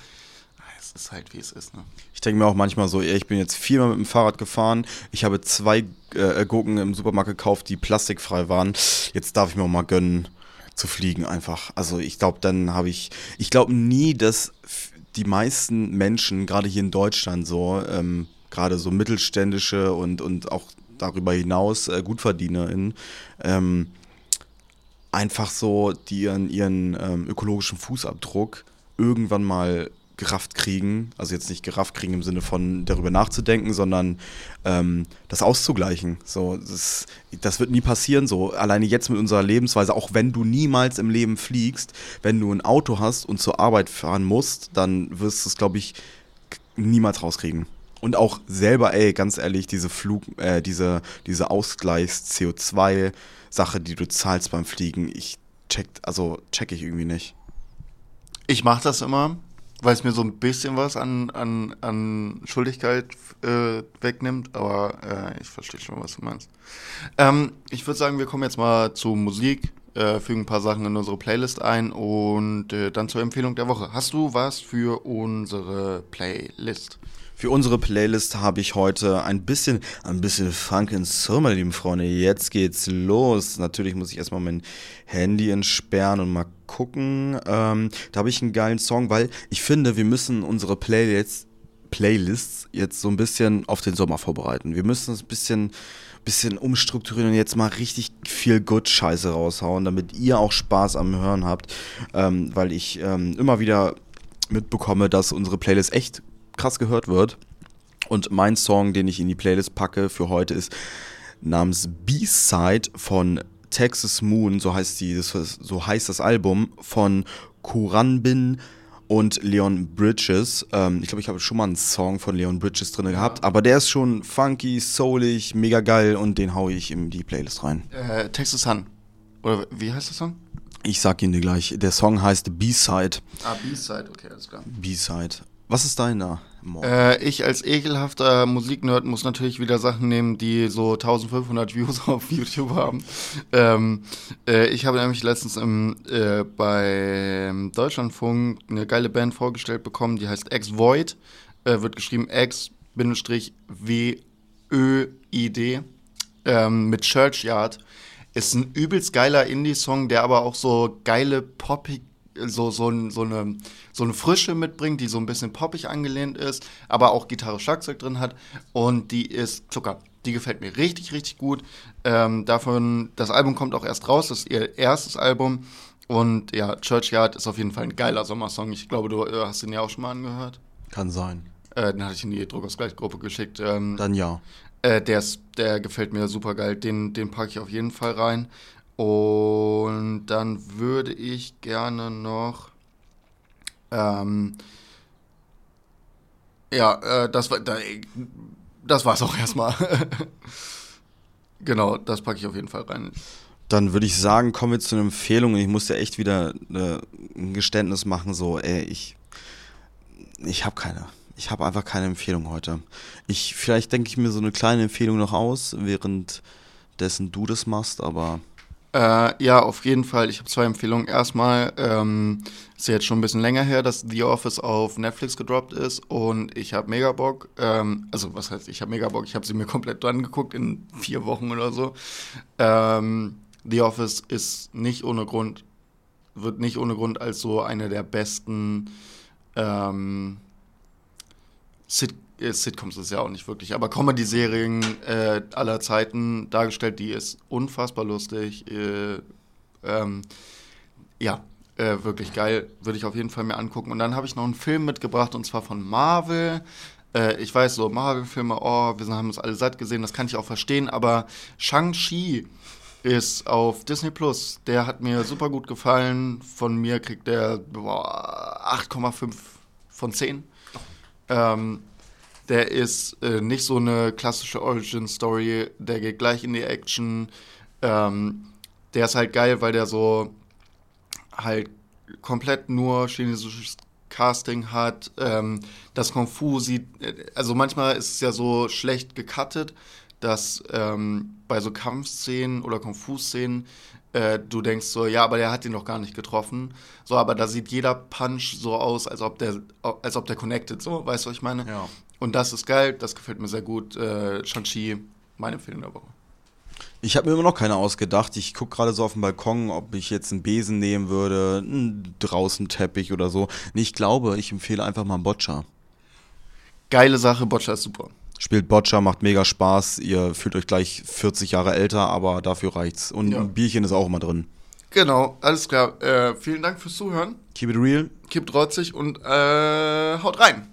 Es ist halt, wie es ist. Ne? Ich denke mir auch manchmal so, ich bin jetzt viermal mit dem Fahrrad gefahren. Ich habe zwei äh, Gurken im Supermarkt gekauft, die plastikfrei waren. Jetzt darf ich mir auch mal gönnen zu fliegen einfach. Also ich glaube, dann habe ich, ich glaube nie, dass die meisten Menschen, gerade hier in Deutschland so, ähm, gerade so mittelständische und, und auch darüber hinaus äh, GutverdienerInnen, ähm, einfach so die ihren, ihren ähm, ökologischen Fußabdruck irgendwann mal gerafft kriegen, also jetzt nicht gerafft kriegen im Sinne von darüber nachzudenken, sondern ähm, das auszugleichen. So, das, das wird nie passieren. So, alleine jetzt mit unserer Lebensweise, auch wenn du niemals im Leben fliegst, wenn du ein Auto hast und zur Arbeit fahren musst, dann wirst du es, glaube ich, niemals rauskriegen. Und auch selber, ey, ganz ehrlich, diese Flug, äh, diese, diese Ausgleichs-CO2-Sache, die du zahlst beim Fliegen, ich check, also check ich irgendwie nicht. Ich mache das immer, weil es mir so ein bisschen was an, an, an Schuldigkeit äh, wegnimmt, aber äh, ich verstehe schon, was du meinst. Ähm, ich würde sagen, wir kommen jetzt mal zu Musik, äh, fügen ein paar Sachen in unsere Playlist ein und äh, dann zur Empfehlung der Woche. Hast du was für unsere Playlist? Für unsere Playlist habe ich heute ein bisschen, ein bisschen Funk Soul, meine lieben Freunde. Jetzt geht's los. Natürlich muss ich erstmal mein Handy entsperren und mal gucken. Ähm, da habe ich einen geilen Song, weil ich finde, wir müssen unsere Playlists, Playlists jetzt so ein bisschen auf den Sommer vorbereiten. Wir müssen es ein bisschen, bisschen umstrukturieren und jetzt mal richtig viel Good-Scheiße raushauen, damit ihr auch Spaß am Hören habt. Ähm, weil ich ähm, immer wieder mitbekomme, dass unsere Playlist echt krass gehört wird. Und mein Song, den ich in die Playlist packe für heute, ist namens B-Side von Texas Moon, so heißt, die, so heißt das Album, von Kuranbin und Leon Bridges. Ähm, ich glaube, ich habe schon mal einen Song von Leon Bridges drin gehabt, aber der ist schon funky, soulig, mega geil und den haue ich in die Playlist rein. Äh, Texas Sun. Oder wie heißt der Song? Ich sag ihn dir gleich. Der Song heißt B-Side. Ah, B-Side, okay, alles klar. B-Side. Was ist deiner? Äh, ich als ekelhafter Musiknerd muss natürlich wieder Sachen nehmen, die so 1500 Views auf YouTube haben. Ähm, äh, ich habe nämlich letztens im, äh, bei Deutschlandfunk eine geile Band vorgestellt bekommen, die heißt X-Void. Äh, wird geschrieben X-W-Ö-I-D ähm, mit Churchyard. Ist ein übelst geiler Indie-Song, der aber auch so geile poppig so, so, so, eine, so eine Frische mitbringt, die so ein bisschen poppig angelehnt ist, aber auch Gitarre, Schlagzeug drin hat. Und die ist Zucker. Die gefällt mir richtig, richtig gut. Ähm, davon, das Album kommt auch erst raus, das ist ihr erstes Album. Und ja, Churchyard ist auf jeden Fall ein geiler Sommersong. Ich glaube, du äh, hast den ja auch schon mal angehört. Kann sein. Äh, den hatte ich in die Druckausgleichgruppe geschickt. Ähm, Dann ja. Äh, der, ist, der gefällt mir super geil. Den, den packe ich auf jeden Fall rein. Und dann würde ich gerne noch. Ähm, ja, äh, das war. Da, das war's auch erstmal. genau, das packe ich auf jeden Fall rein. Dann würde ich sagen, kommen wir zu einer Empfehlung. Ich muss ja echt wieder äh, ein Geständnis machen, so, ey, ich. Ich habe keine. Ich habe einfach keine Empfehlung heute. Ich, vielleicht denke ich mir so eine kleine Empfehlung noch aus, währenddessen du das machst, aber. Äh, ja, auf jeden Fall. Ich habe zwei Empfehlungen. Erstmal ähm, ist ja jetzt schon ein bisschen länger her, dass The Office auf Netflix gedroppt ist und ich habe mega Bock. Ähm, also was heißt, ich habe mega Bock. Ich habe sie mir komplett dran geguckt in vier Wochen oder so. Ähm, The Office ist nicht ohne Grund, wird nicht ohne Grund als so eine der besten ähm, Sitcoms Sitcoms ist ja auch nicht wirklich, aber Comedy-Serien äh, aller Zeiten dargestellt, die ist unfassbar lustig. Äh, ähm, ja, äh, wirklich geil. Würde ich auf jeden Fall mir angucken. Und dann habe ich noch einen Film mitgebracht und zwar von Marvel. Äh, ich weiß so, Marvel-Filme, oh, wir haben es alle satt gesehen, das kann ich auch verstehen, aber Shang-Chi ist auf Disney Plus. Der hat mir super gut gefallen. Von mir kriegt der 8,5 von 10. Ähm, der ist äh, nicht so eine klassische Origin-Story, der geht gleich in die Action. Ähm, der ist halt geil, weil der so halt komplett nur chinesisches Casting hat. Ähm, das Kung Fu sieht, also manchmal ist es ja so schlecht gecuttet, dass ähm, bei so Kampfszenen oder Kung Fu-Szenen äh, du denkst so, ja, aber der hat ihn noch gar nicht getroffen. So, aber da sieht jeder Punch so aus, als ob der, als ob der connected, so, weißt du, was ich meine? Ja. Und das ist geil, das gefällt mir sehr gut. Äh, Shang-Chi, meine Empfehlung der Woche. Ich habe mir immer noch keine ausgedacht. Ich gucke gerade so auf den Balkon, ob ich jetzt einen Besen nehmen würde, einen draußen Teppich oder so. Nee, ich glaube, ich empfehle einfach mal einen Boccia. Geile Sache, Boccia ist super. Spielt Boccia, macht mega Spaß. Ihr fühlt euch gleich 40 Jahre älter, aber dafür reicht's. Und ja. ein Bierchen ist auch immer drin. Genau, alles klar. Äh, vielen Dank fürs Zuhören. Keep it real. Keep trotzig und äh, haut rein.